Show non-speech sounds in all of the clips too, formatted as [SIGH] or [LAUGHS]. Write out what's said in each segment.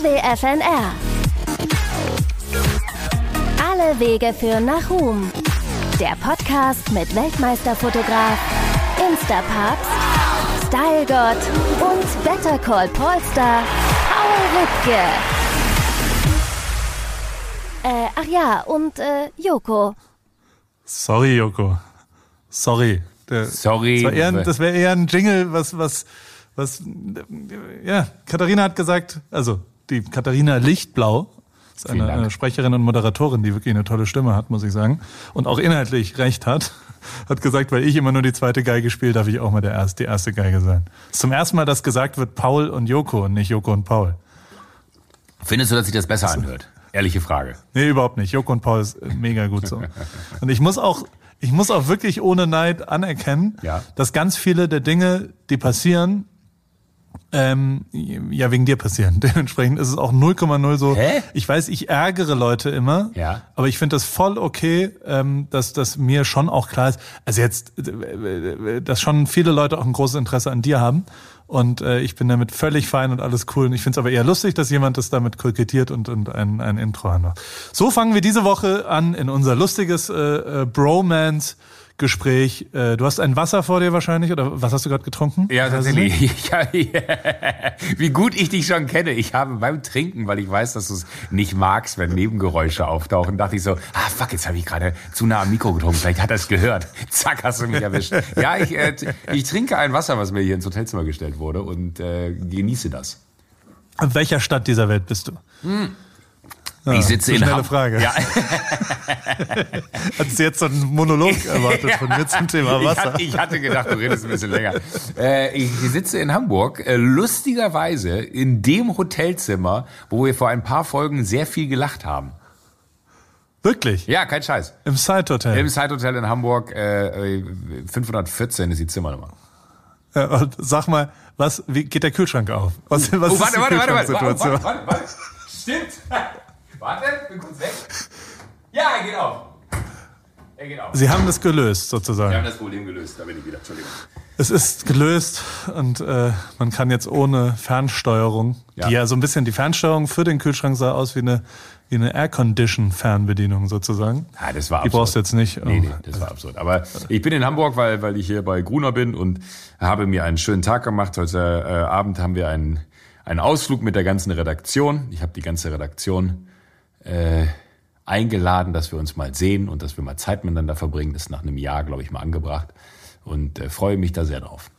AWFNR. Alle Wege führen nach Ruhm. Der Podcast mit Weltmeisterfotograf, Instapapst, Stylegott und Better Call Polestar Paul Rübke. Äh, ach ja, und äh, Joko. Sorry, Joko. Sorry. Der, Sorry. Das, eher, das wäre eher ein Jingle, was, was, was, ja, Katharina hat gesagt, also die Katharina Lichtblau ist eine, eine Sprecherin und Moderatorin, die wirklich eine tolle Stimme hat, muss ich sagen. Und auch inhaltlich recht hat. [LAUGHS] Hat gesagt, weil ich immer nur die zweite Geige spiele, darf ich auch mal der erste, die erste Geige sein. Zum ersten Mal, dass gesagt wird Paul und Joko und nicht Joko und Paul. Findest du, dass sich das besser anhört? Ehrliche Frage. Nee, überhaupt nicht. Joko und Paul ist mega gut so. [LAUGHS] Und ich muss auch, ich muss auch wirklich ohne Neid anerkennen, Ja. dass ganz viele der Dinge, die passieren, ähm, ja, wegen dir passieren. [LAUGHS] Dementsprechend ist es auch 0,0 so. Hä? Ich weiß, ich ärgere Leute immer. Ja. Aber ich finde das voll okay, ähm, dass, dass mir schon auch klar ist, also jetzt, äh, dass schon viele Leute auch ein großes Interesse an dir haben. Und äh, ich bin damit völlig fein und alles cool. Und ich finde es aber eher lustig, dass jemand das damit kokettiert und, und ein, ein Intro anmacht. So fangen wir diese Woche an in unser lustiges äh, äh, Bromance-Gespräch. Äh, du hast ein Wasser vor dir wahrscheinlich, oder was hast du gerade getrunken? Ja, tatsächlich. [LAUGHS] hab, wie gut ich dich schon kenne. Ich habe beim Trinken, weil ich weiß, dass du es nicht magst, wenn Nebengeräusche auftauchen, dachte ich so, ah fuck, jetzt habe ich gerade zu nah am Mikro getrunken. Vielleicht hat er es gehört. [LAUGHS] Zack, hast du mich erwischt. Ja, ich, äh, ich trinke ein Wasser, was mir hier ins Hotelzimmer gestellt wurde und äh, genieße das. In welcher Stadt dieser Welt bist du? Ja, ich sitze in schnelle Ham- Frage. Ja, Hattest du jetzt so einen Monolog [LAUGHS] erwartet von mir zum Thema Wasser? ich hatte gedacht, du redest ein bisschen länger. [LAUGHS] Äh, ich sitze in Hamburg, äh, lustigerweise in dem Hotelzimmer, wo wir vor ein paar Folgen sehr viel gelacht haben. Wirklich? Ja, kein Scheiß. Im Side Hotel. Im Side Hotel in Hamburg, äh, 514 ist die Zimmernummer. Und sag mal, was, wie geht der Kühlschrank auf? Was, was Oh, ist warte, die warte, warte, warte, warte, Kühlschranksituation? warte, warte, warte. Stimmt. Warte, bin kurz weg. Ja, er geht auf. Er geht auf. Sie haben das gelöst, Wir sozusagen. haben das Problem gelöst, da bin ich wieder. Entschuldigung. Es ist gelöst und äh, man kann jetzt ohne Fernsteuerung, Ja. die ja so ein bisschen, die Fernsteuerung für den Kühlschrank sah aus wie eine, wie eine Air-Condition-Fernbedienung sozusagen. Ja, das war Die brauchst du jetzt nicht. Nee, nee, das war absurd. Aber ich bin in Hamburg, weil, weil ich hier bei Gruner bin und habe mir einen schönen Tag gemacht. Heute äh, Abend haben wir einen, einen Ausflug mit der ganzen Redaktion. Ich habe die ganze Redaktion äh, eingeladen, dass wir uns mal sehen und dass wir mal Zeit miteinander verbringen. Das ist nach einem Jahr, glaube ich, mal angebracht. Und äh, freue mich da sehr drauf.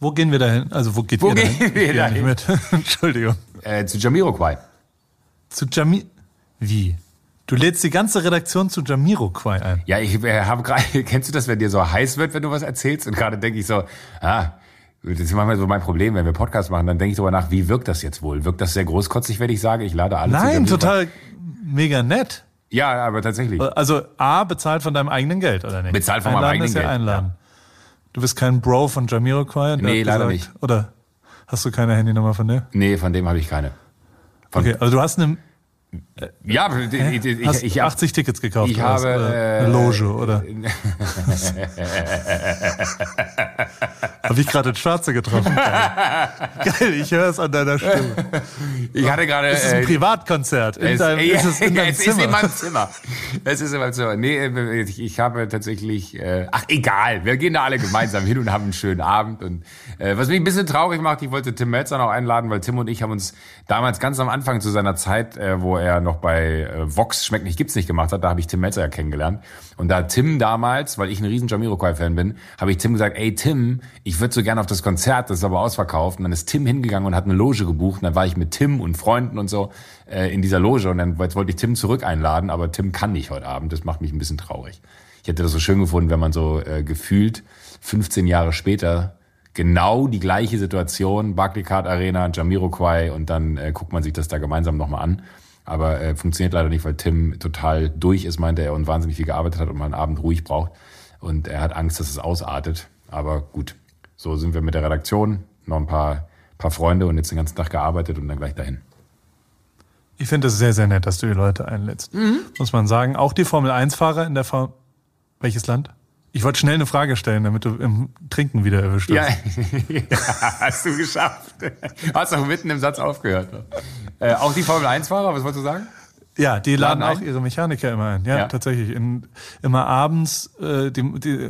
Wo gehen wir dahin? Also wo geht Wo ihr dahin? gehen wir Ich gehe dahin? Mit. [LAUGHS] Entschuldigung. Äh, zu Jamiroquai. Zu Jami... Wie? Du lädst die ganze Redaktion zu Jamiroquai ein. Ja, ich äh, habe gerade, [LAUGHS] kennst du das, wenn dir so heiß wird, wenn du was erzählst? Und gerade denke ich so, ah, das ist manchmal so mein Problem, wenn wir Podcast machen, dann denke ich darüber nach, wie wirkt das jetzt wohl? Wirkt das sehr großkotzig, wenn ich sage, ich lade alle Nein, total mega nett. Ja, aber tatsächlich. Also A, bezahlt von deinem eigenen Geld, oder nicht? Bezahlt von meinem Einladen eigenen ist ja Geld, Einladen. Du bist kein Bro von Jamiroquai? Nee, leider gesagt, nicht. Oder hast du keine Handynummer von der? Nee, von dem habe ich keine. Von, Okay, also du hast eine, Ja, ich, ich, hast ich, ich, hab- 80 Tickets gekauft. ich habe, äh, eine Loge, oder? [LAUGHS] Habe ich gerade ins Schwarze getroffen? Geil, [LAUGHS] Geil ich höre es an deiner Stimme. ich hatte gerade. Es ist ein äh, Privatkonzert. In Es, deinem, ist es in deinem [LAUGHS] es Zimmer? ist in meinem Zimmer. Es ist in meinem Zimmer. Nee, äh, ich, ich habe tatsächlich, äh, ach egal, wir gehen da alle gemeinsam hin und haben einen schönen Abend. Und äh, was mich ein bisschen traurig macht, ich wollte Tim Melzer noch einladen, weil Tim und ich haben uns damals ganz am Anfang zu seiner Zeit, äh, wo er noch bei äh, Vox Schmeckt nicht, gibt's nicht gemacht hat, da habe ich Tim Melzer ja kennengelernt. Und da Tim damals, weil ich ein riesen Jamiroquai-Fan bin, habe ich Tim gesagt, ey Tim, ich würde so gerne auf das Konzert, das ist aber ausverkauft. Und dann ist Tim hingegangen und hat eine Loge gebucht. Und dann war ich mit Tim und Freunden und so äh, in dieser Loge. Und dann wollte ich Tim zurück einladen, aber Tim kann nicht heute Abend. Das macht mich ein bisschen traurig. Ich hätte das so schön gefunden, wenn man so äh, gefühlt 15 Jahre später genau die gleiche Situation, Barclaycard Arena, Jamiroquai und dann äh, guckt man sich das da gemeinsam nochmal an. Aber äh, funktioniert leider nicht, weil Tim total durch ist, meinte er, und wahnsinnig viel gearbeitet hat und mal einen Abend ruhig braucht. Und er hat Angst, dass es ausartet. Aber gut, so sind wir mit der Redaktion, noch ein paar, paar Freunde und jetzt den ganzen Tag gearbeitet und dann gleich dahin. Ich finde es sehr, sehr nett, dass du die Leute einlädst. Mhm. Muss man sagen. Auch die Formel-1-Fahrer in der Formel... Welches Land? Ich wollte schnell eine Frage stellen, damit du im Trinken wieder erwischt Ja, wirst. [LAUGHS] ja, hast du geschafft. Hast auch mitten im Satz aufgehört. Äh, auch die Formel-1-Fahrer, was wolltest du sagen? Ja, die laden, Laden auch ihre Mechaniker immer ein. Ja, Ja. tatsächlich. In, immer abends, äh, die, die,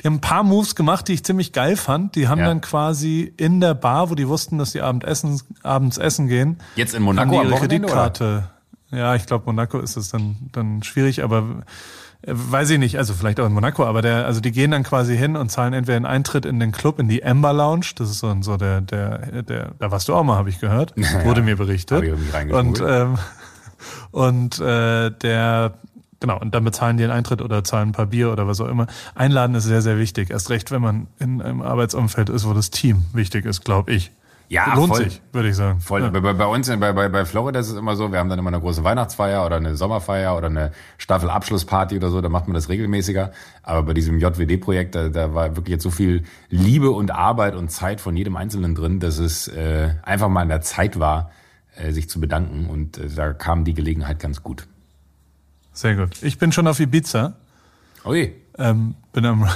die haben ein paar Moves gemacht, die ich ziemlich geil fand. Die haben Ja. dann quasi in der Bar, wo die wussten, dass die abend essen, abends essen gehen, Jetzt in haben Monaco die am ihre Kreditkarte. Ja, ich glaube, Monaco ist es dann, dann schwierig, aber weiß ich nicht, also vielleicht auch in Monaco, aber der, also die gehen dann quasi hin und zahlen entweder einen Eintritt in den Club, in die Amber Lounge, das ist so, so der, der, der, da warst du auch mal, habe ich gehört, [LAUGHS] wurde mir berichtet. Und ähm, [LAUGHS] und äh, der Genau, und dann bezahlen die einen Eintritt oder zahlen ein paar Bier oder was auch immer. Einladen ist sehr, sehr wichtig. Erst recht, wenn man in einem Arbeitsumfeld ist, wo das Team wichtig ist, glaube ich. Ja, Lohnt voll. sich, würde ich sagen. Voll. Ja. Bei, bei, uns, in- bei, bei, bei Florida ist es immer so, wir haben dann immer eine große Weihnachtsfeier oder eine Sommerfeier oder eine Staffelabschlussparty oder so, da macht man das regelmäßiger. Aber bei diesem JWD-Projekt, da, da war wirklich jetzt so viel Liebe und Arbeit und Zeit von jedem Einzelnen drin, dass es äh, einfach mal in der Zeit war, äh, sich zu bedanken. Und äh, da kam die Gelegenheit ganz gut. Sehr gut. Ich bin schon auf Ibiza. Ui, Ähm, bin, am,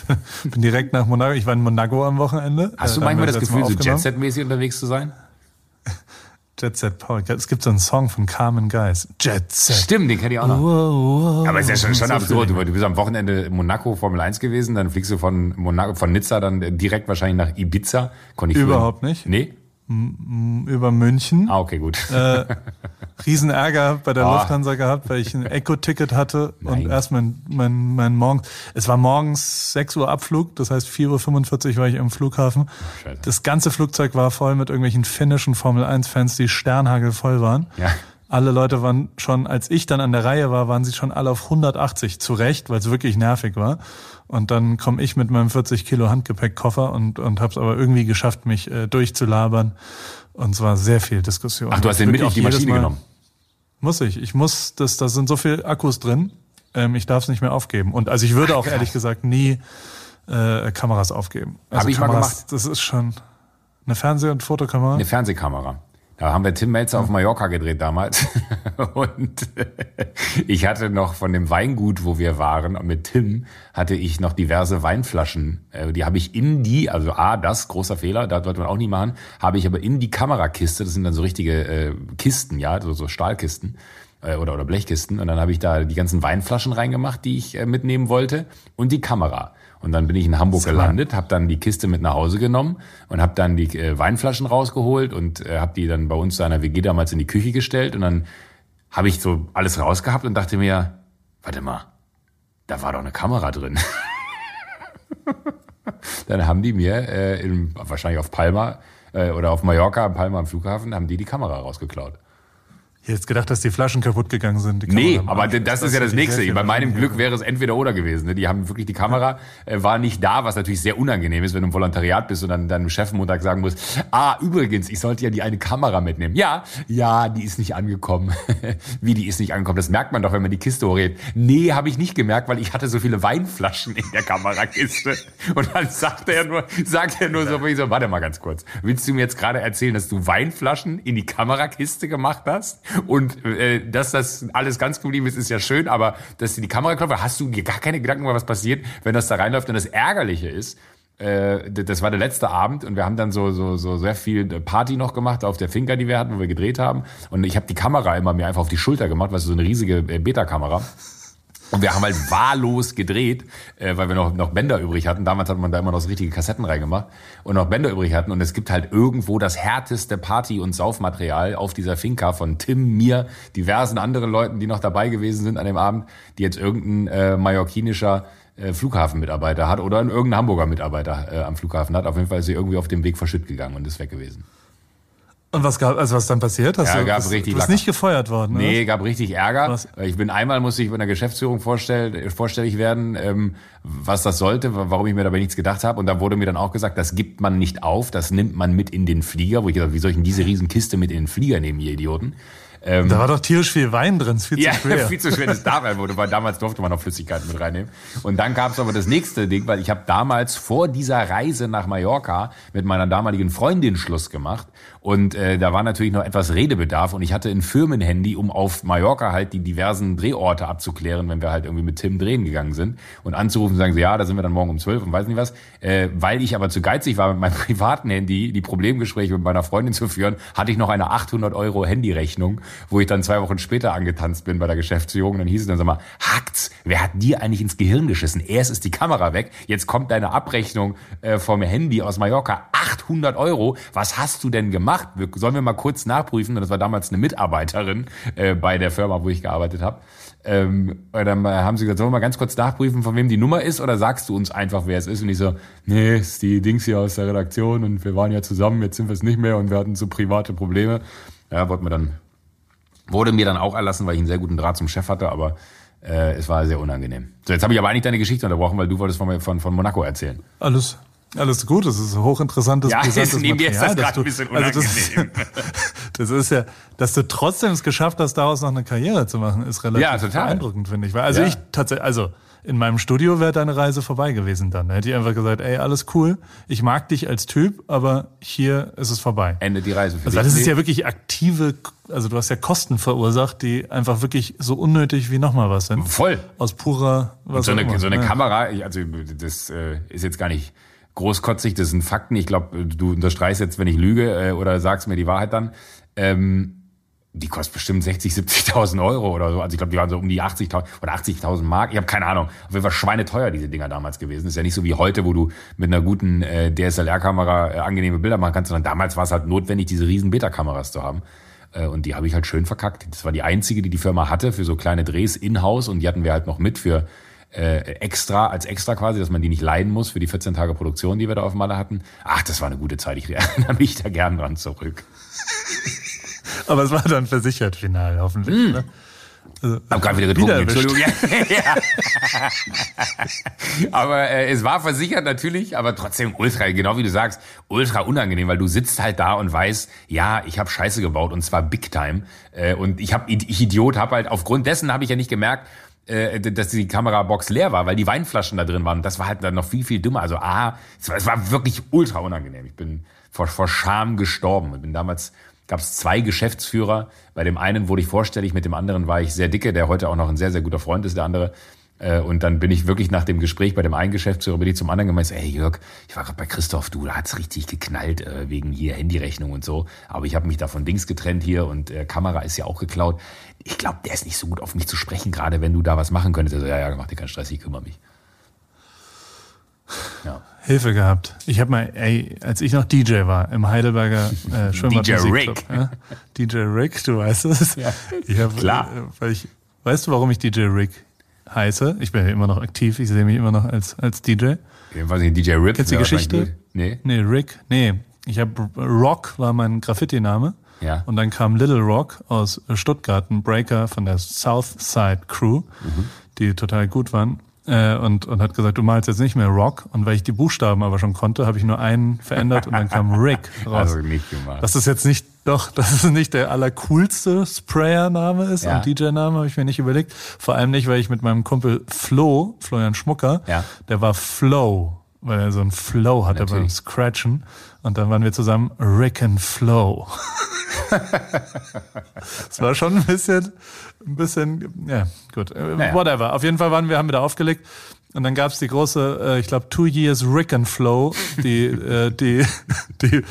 [LAUGHS] bin direkt nach Monaco. Ich war in Monaco am Wochenende. hast du Äh, manchmal das Gefühl, so. Jet-Set-mäßig unterwegs zu sein? [LAUGHS] Jet Set Paul. Es gibt so einen Song von Carmen Geis. Jet Set. Stimmt, den kenn ich auch noch. Wow, wow. Aber ist ja schon, schon So absurd. Du, bist am Wochenende in Monaco Formel 1 gewesen, dann fliegst du von Monaco, von Nizza dann direkt wahrscheinlich nach Ibiza. Konnte ich früher- Überhaupt nicht. Nee? mich. Über München. Ah, okay, gut. Äh, [LAUGHS] Riesenärger bei der Ah. Lufthansa gehabt, weil ich ein [LAUGHS] Eco-Ticket hatte Nein. und erst mein, mein, mein Morgen. Es war morgens 6 Uhr Abflug, das heißt 4.45 Uhr war ich am Flughafen. Scheiße. Das ganze Flugzeug war voll mit irgendwelchen finnischen Formel 1-Fans, die sternhagelvoll waren. Ja. Alle Leute waren schon, als ich dann an der Reihe war, waren sie schon alle auf 180 zurecht, weil es wirklich nervig war. Und dann komme ich mit meinem 40 Kilo Handgepäckkoffer und, und habe es aber irgendwie geschafft, mich äh, durchzulabern. Und es war sehr viel Diskussion. Ach, du hast den mit auf die Maschine Mal- genommen. Muss ich. Ich muss, das, da sind so viel Akkus drin. Ähm, ich darf es nicht mehr aufgeben. Und also ich würde auch ehrlich gesagt nie äh, Kameras aufgeben. Also Hab ich mal Kameras, gemacht. Das ist schon eine Fernseh- und Fotokamera. Eine Fernsehkamera. Da haben wir Tim Melzer auf Mallorca gedreht damals. [LAUGHS] Und ich hatte noch von dem Weingut, wo wir waren, mit Tim, hatte ich noch diverse Weinflaschen. Äh, Die habe ich in die, also A, das, großer Fehler, da sollte man auch nie machen, habe ich aber in die Kamerakiste, das sind dann so richtige äh, Kisten, ja, so, Stahlkisten äh, oder, Blechkisten. Und dann habe ich da die ganzen Weinflaschen reingemacht, die ich mitnehmen wollte und die Kamera. Und dann bin ich in Hamburg gelandet, habe dann die Kiste mit nach Hause genommen und habe dann die äh, Weinflaschen rausgeholt und äh, habe die dann bei uns zu einer WG damals in die Küche gestellt. Und dann habe ich so alles rausgehabt und dachte mir, warte mal, da war doch eine Kamera drin. [LAUGHS] dann haben die mir äh, in, wahrscheinlich auf Palma äh, oder auf Mallorca, Palma am Flughafen, haben die die Kamera rausgeklaut. Ich hätte jetzt gedacht, dass die Flaschen kaputt gegangen sind. Die Nee, aber das, ist ja das ich Nächste. Bei meinem Glück wäre es entweder oder gewesen. ne? Die haben wirklich die Kamera äh, war nicht da, was natürlich sehr unangenehm ist, wenn du im Volontariat bist und dann deinem Chef Montag sagen musst, ah, übrigens, ich sollte ja die eine Kamera mitnehmen. Ja, ja, die ist nicht angekommen. [LAUGHS] Wie, die ist nicht angekommen? Das merkt man doch, wenn man die Kiste hochhebt. Nee, habe ich nicht gemerkt, weil ich hatte so viele Weinflaschen in der Kamerakiste. [LAUGHS] Und dann sagt er nur, sagt er nur so, wie so, warte mal ganz kurz. Willst du mir jetzt gerade erzählen, dass du Weinflaschen in die Kamerakiste gemacht hast? Und äh, dass das alles ganz geblieben ist, ist ja schön, aber dass du die Kamera klopft, hast du dir gar keine Gedanken was passiert, wenn das da reinläuft. Und das Ärgerliche ist, äh, das war der letzte Abend und wir haben dann so so so sehr viel Party noch gemacht auf der Finca, die wir hatten, wo wir gedreht haben. Und ich habe die Kamera immer mir einfach auf die Schulter gemacht, was so eine riesige äh, Beta-Kamera. Und wir haben halt wahllos gedreht, äh, weil wir noch, noch Bänder übrig hatten. Damals hat man da immer noch so richtige Kassetten reingemacht und noch Bänder übrig hatten. Und es gibt halt irgendwo das härteste Party- und Saufmaterial auf dieser Finca von Tim, mir, diversen anderen Leuten, die noch dabei gewesen sind an dem Abend, die jetzt irgendein äh, mallorquinischer äh, Flughafenmitarbeiter hat oder ein irgendein Hamburger Mitarbeiter äh, am Flughafen hat. Auf jeden Fall ist sie irgendwie auf dem Weg verschütt gegangen und ist weg gewesen. Und was gab, also was dann passiert? Hast Ja, du, gab bist, richtig du bist Lacker. nicht gefeuert worden, Nee, oder? gab richtig Ärger. Was? Ich bin einmal musste ich bei der Geschäftsführung vorstell, vorstellig werden, ähm, was das sollte, wa- warum ich mir dabei nichts gedacht habe. Und da wurde mir dann auch gesagt, das gibt man nicht auf, das nimmt man mit in den Flieger. Wo ich gesagt, wie soll ich denn diese Riesenkiste mit in den Flieger nehmen, ihr Idioten? Ähm, Da war doch tierisch viel Wein drin, ist viel ja, zu schwer. [LAUGHS] viel zu schwer. Das darf er wurde, weil damals durfte man noch Flüssigkeiten mit reinnehmen. Und dann gab es aber das nächste Ding, weil ich habe damals vor dieser Reise nach Mallorca mit meiner damaligen Freundin Schluss gemacht. Und äh, da war natürlich noch etwas Redebedarf und ich hatte ein Firmenhandy, um auf Mallorca halt die diversen Drehorte abzuklären, wenn wir halt irgendwie mit Tim drehen gegangen sind. Und anzurufen, sagen sie, ja, da sind wir dann morgen um zwölf und weiß nicht was. Äh, weil ich aber zu geizig war, mit meinem [LAUGHS] privaten Handy die Problemgespräche mit meiner Freundin zu führen, hatte ich noch eine 800 Euro Handyrechnung, wo ich dann zwei Wochen später angetanzt bin bei der Geschäftsführung. Dann hieß es dann, sag mal, hackt's, wer hat dir eigentlich ins Gehirn geschissen? Erst ist die Kamera weg, jetzt kommt deine Abrechnung äh, vom Handy aus Mallorca, 800 Euro. Was hast du denn gemacht? Wir, sollen wir mal kurz nachprüfen? Und das war damals eine Mitarbeiterin äh, bei der Firma, wo ich gearbeitet habe. Ähm, und dann haben sie gesagt, sollen wir mal ganz kurz nachprüfen, von wem die Nummer ist, oder sagst du uns einfach, wer es ist? Und ich so, nee, ist die Dings hier aus der Redaktion und wir waren ja zusammen, jetzt sind wir es nicht mehr und wir hatten so private Probleme. Ja, wollten wir dann, wurde mir dann auch erlassen, weil ich einen sehr guten Draht zum Chef hatte, aber äh, es war sehr unangenehm. So, jetzt habe ich aber eigentlich deine Geschichte unterbrochen, weil du wolltest von, von, von Monaco erzählen. Alles, alles gut, das ist hochinteressantes, Ja, brisantes [LAUGHS] das Material, gerade ein dass bisschen du- also das, [LAUGHS] das ist ja, dass du trotzdem es geschafft hast, daraus noch eine Karriere zu machen, ist relativ Ja, beeindruckend, finde ich. Weil, also Ja. ich tatsächlich, also in meinem Studio wäre deine Reise vorbei gewesen dann. Da hätte ich einfach gesagt, ey, alles cool, ich mag dich als Typ, aber hier ist es vorbei. Endet die Reise für Also dich. das ist ja wirklich aktive, also du hast ja Kosten verursacht, die einfach wirklich so unnötig wie nochmal was sind. Voll. Aus purer, was so auch eine, immer. so eine ja. Kamera, ich- also das äh, ist jetzt gar nicht großkotzig, das sind Fakten. Ich glaube, du unterstreichst jetzt, wenn ich lüge äh, oder sagst mir die Wahrheit dann. Ähm, die kostet bestimmt 60, 70.000 Euro oder so. Also ich glaube, die waren so um die 80.000 oder 80.000 Mark. Ich habe keine Ahnung. Auf jeden Fall schweineteuer diese Dinger damals gewesen. Ist ja nicht so wie heute, wo du mit einer guten äh, DSLR-Kamera äh, angenehme Bilder machen kannst, sondern damals war es halt notwendig, diese riesen Beta-Kameras zu haben. Äh, Und die habe ich halt schön verkackt. Das war die einzige, die die Firma hatte für so kleine Drehs in-house und die hatten wir halt noch mit für äh, extra, als extra quasi, dass man die nicht leiden muss für die 14 Tage Produktion, die wir da auf Malle hatten. Ach, das war eine gute Zeit. Ich [LAUGHS] erinnere mich da gern dran zurück. [LAUGHS] Aber es war dann versichert final, hoffentlich. Ne? Also, Hab gerade wieder getrunken, Wieder Entschuldigung. [LAUGHS] Ja. aber äh, es war versichert natürlich, aber trotzdem ultra, genau wie du sagst, ultra unangenehm, weil du sitzt halt da und weißt, ja, ich habe Scheiße gebaut und zwar Big Time. Äh, und ich habe, ich Idiot, habe halt aufgrund dessen habe ich ja nicht gemerkt, äh, dass die Kamerabox leer war, weil die Weinflaschen da drin waren. Das war halt dann noch viel, viel dümmer. Also, ah, es war, es war wirklich ultra unangenehm. Ich bin vor, vor Scham gestorben. Ich bin damals, gab es zwei Geschäftsführer. Bei dem einen wurde ich vorstellig, mit dem anderen war ich sehr dicke, der heute auch noch ein sehr, sehr guter Freund ist, der andere. Äh, Und dann bin ich wirklich nach dem Gespräch bei dem einen Geschäftsführer, bin ich zum anderen gemeint, ey Jörg, ich war gerade bei Christoph, du, da hat's richtig geknallt äh, wegen hier Handyrechnung und so. Aber ich habe mich da von Dings getrennt hier und äh, Kamera ist ja auch geklaut. Ich glaube, der ist nicht so gut auf mich zu sprechen, gerade wenn du da was machen könntest. Also, ja, ja, mach dir keinen Stress, ich kümmere mich. Ja. Hilfe gehabt. Ich habe mal, ey, als ich noch DJ war im Heidelberger äh, [LAUGHS] Schwimmbad DJ Rick. Ja? DJ Rick, du weißt es. Ja, hab, klar. äh, Weil ich, weißt du, warum ich DJ Rick heiße? Ich bin ja immer noch aktiv. Ich sehe mich immer noch als als DJ. Ich weiß nicht, DJ Rip. Kennst du die Geschichte? Nee. Nee, Rick. Nee, ich habe Rock war mein Graffiti-Name. Ja. Und dann kam Little Rock aus Stuttgart, ein Breaker von der Southside Crew, Mhm. die total gut waren. Äh, und, und hat gesagt, du malst jetzt nicht mehr Rock. Und weil ich die Buchstaben aber schon konnte, habe ich nur einen verändert und dann kam [LAUGHS] Rick raus. Also nicht gemacht. Dass das jetzt nicht, doch, dass es nicht der allercoolste Sprayer-Name ist Ja. und DJ-Name, habe ich mir nicht überlegt. Vor allem nicht, weil ich mit meinem Kumpel Flo, Florian Schmucker, Ja. der war Flow, weil er so einen Flow hatte beim Natürlich. Scratchen. Und dann waren wir zusammen Rick and Flow. [LAUGHS] Es war schon ein bisschen, ein bisschen, ja, gut, äh, Naja. whatever. Auf jeden Fall waren wir, haben wir da aufgelegt. Und dann gab's die große, äh, ich glaube, Two Years Rick and Flow, die, äh, die, [LAUGHS] die,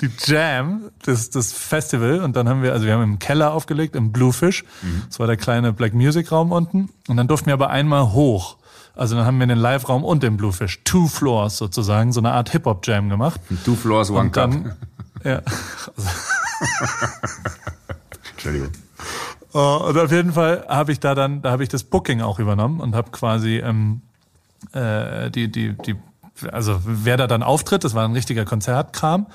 die Jam, das, das Festival. Und dann haben wir, also wir haben im Keller aufgelegt, im Bluefish. Das war der kleine Black Music Raum unten. Und dann durften wir aber einmal hoch. Also dann haben wir den Live-Raum und den Bluefish, two floors sozusagen, so eine Art Hip-Hop-Jam gemacht. Two floors, one Und cup. dann, [LAUGHS] ja, [LAUGHS] Entschuldigung. Äh, und auf jeden Fall habe ich da dann, da habe ich das Booking auch übernommen und habe quasi ähm, äh, die, die, die, also wer da dann auftritt, das war ein richtiger Konzertkram.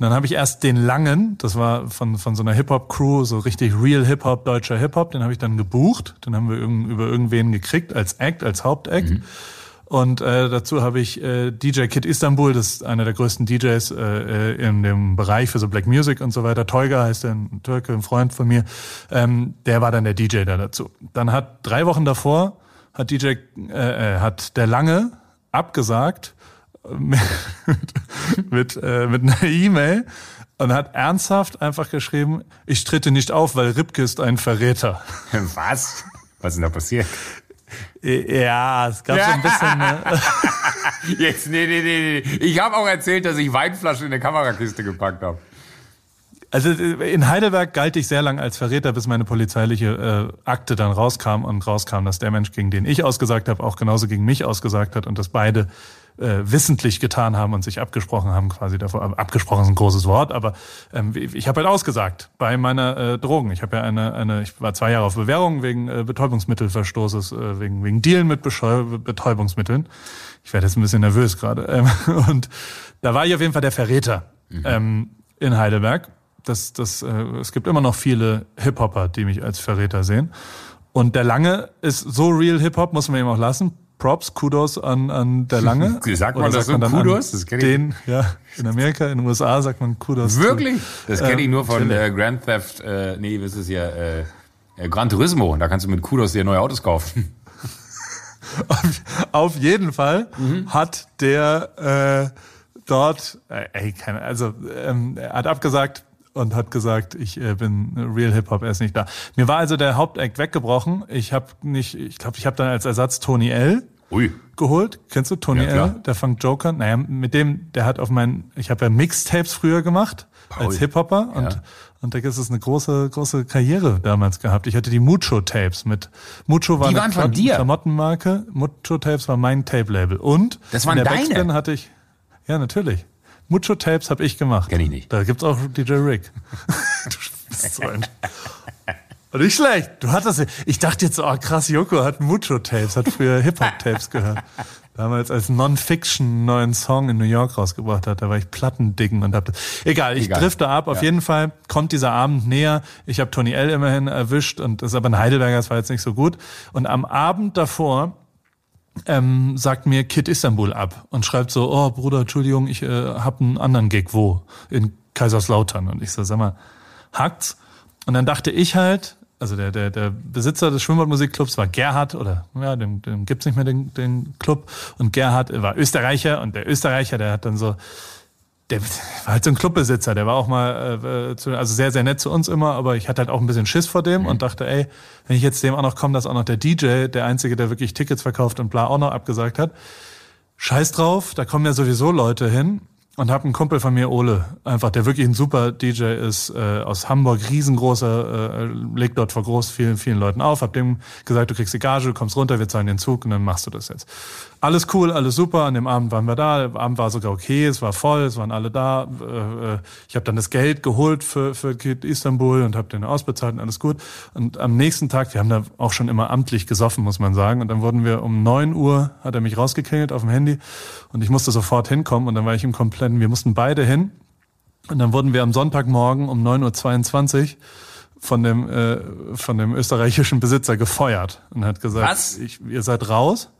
Und dann habe ich erst den Langen, das war von, von so einer Hip-Hop-Crew, so richtig real Hip-Hop, deutscher Hip-Hop, den habe ich dann gebucht. Den haben wir über irgendwen gekriegt als Act, als Hauptact. Und äh, dazu habe ich äh, DJ Kid Istanbul, das ist einer der größten DJs äh, in dem Bereich für so Black Music und so weiter. Teuger heißt er, ein Türke, ein Freund von mir. Ähm, der war dann der DJ da dazu. Dann hat drei Wochen davor hat DJ äh, äh, hat der Lange abgesagt mit, [LAUGHS] mit, äh, mit einer E-Mail und hat ernsthaft einfach geschrieben, ich trete nicht auf, weil Ripke ist ein Verräter. [LAUGHS] Was? Was ist denn da passiert? Ja, es gab so ein [LAUGHS] bisschen. Ne? Jetzt, nee, nee, nee, nee. Ich habe auch erzählt, dass ich Weinflaschen in der Kamerakiste gepackt habe. Also in Heidelberg galt ich sehr lang als Verräter, bis meine polizeiliche äh, Akte dann rauskam und rauskam, dass der Mensch, gegen den ich ausgesagt habe, auch genauso gegen mich ausgesagt hat und dass beide äh, wissentlich getan haben und sich abgesprochen haben quasi davor. Abgesprochen ist ein großes Wort, aber ähm, ich habe halt ausgesagt bei meiner äh, Drogen. Ich habe ja eine, eine, ich war zwei Jahre auf Bewährung wegen äh, Betäubungsmittelverstoßes, äh, wegen wegen Dealen mit Bescheu Betäubungsmitteln. Ich werde jetzt ein bisschen nervös gerade. Ähm, [LAUGHS] und da war ich auf jeden Fall der Verräter mhm. ähm, in Heidelberg das, das, äh, es gibt immer noch viele Hip-Hopper, die mich als Verräter sehen. Und der Lange ist so real Hip-Hop, muss man ihm auch lassen. Props, Kudos an, an der Lange. [LAUGHS] sagt man das sagt so? Kudos? Das kenne ich. Den, ja, in Amerika, in den USA sagt man Kudos. Wirklich? Das kenne ich nur von äh, Grand Theft, äh, nee, was ist ja, äh, äh, Gran Turismo. Da kannst du mit Kudos dir neue Autos kaufen. [LAUGHS] auf, auf jeden Fall mhm. hat der äh, dort, äh, ey, keine, also ähm, er hat abgesagt, und hat gesagt, ich äh, bin Real Hip Hop, er ist nicht da. Mir war also der Hauptact weggebrochen. Ich habe nicht, ich glaube, ich habe dann als Ersatz Tony L. Ui. geholt. Kennst du Tony ja, L? Der Funk Joker? Naja, mit dem, der hat auf meinen, ich habe ja Mixtapes früher gemacht Paul. als Hip Hopper und ja. und da ist es eine große große Karriere damals gehabt. Ich hatte die Mucho Tapes mit Mucho war die eine waren Klamottenmarke. Mucho Tapes war mein Tape Label und das waren in der deine. Backspin hatte ich ja natürlich. Mucho Tapes habe ich gemacht. Kenn ich nicht. Da gibt's auch DJ Rick. [LAUGHS] du bist so ein und nicht schlecht. Du hattest, ich dachte jetzt, oh krass, Joko hat Mucho Tapes, hat früher Hip-Hop-Tapes gehört. Damals als Non-Fiction einen neuen Song in New York rausgebracht hat, da war ich Plattendicken und hab das. Egal, ich Egal. drifte ab. Auf ja. jeden Fall kommt dieser Abend näher. Ich habe Tony L immerhin erwischt und das ist aber ein Heidelberger, das war jetzt nicht so gut. Und am Abend davor ähm, sagt mir Kid Istanbul ab und schreibt so, oh Bruder, Entschuldigung, ich äh, habe einen anderen Gig. Wo? In Kaiserslautern. Und ich so, sag mal, hackt's? Und dann dachte ich halt, also der der der Besitzer des Schwimmbadmusikclubs war Gerhard oder ja, dem, dem gibt's nicht mehr den den Club. Und Gerhard war Österreicher und der Österreicher, der hat dann so der war halt so ein Clubbesitzer, der war auch mal, äh, zu, also sehr, sehr nett zu uns immer, aber ich hatte halt auch ein bisschen Schiss vor dem mhm. und dachte, ey, wenn ich jetzt dem auch noch komme, dass auch noch der DJ, der Einzige, der wirklich Tickets verkauft und bla auch noch abgesagt hat, scheiß drauf, da kommen ja sowieso Leute hin und habe einen Kumpel von mir, Ole, einfach, der wirklich ein super DJ ist, äh, aus Hamburg, riesengroßer, äh, legt dort vor groß vielen, vielen Leuten auf, hab dem gesagt, du kriegst die Gage, du kommst runter, wir zahlen den Zug und dann machst du das jetzt. Alles cool, alles super, an dem Abend waren wir da, der Abend war sogar okay, es war voll, es waren alle da, äh, äh ich habe dann das Geld geholt für, für Kid Istanbul und habe den ausbezahlt und alles gut. Und am nächsten Tag, wir haben da auch schon immer amtlich gesoffen, muss man sagen, und dann wurden wir um neun Uhr, hat er mich rausgeklingelt auf dem Handy und ich musste sofort hinkommen und dann war ich im kompletten, wir mussten beide hin und dann wurden wir am Sonntagmorgen um 9.22 Uhr von dem, äh, von dem österreichischen Besitzer gefeuert und hat gesagt, was? Ich, ihr seid raus.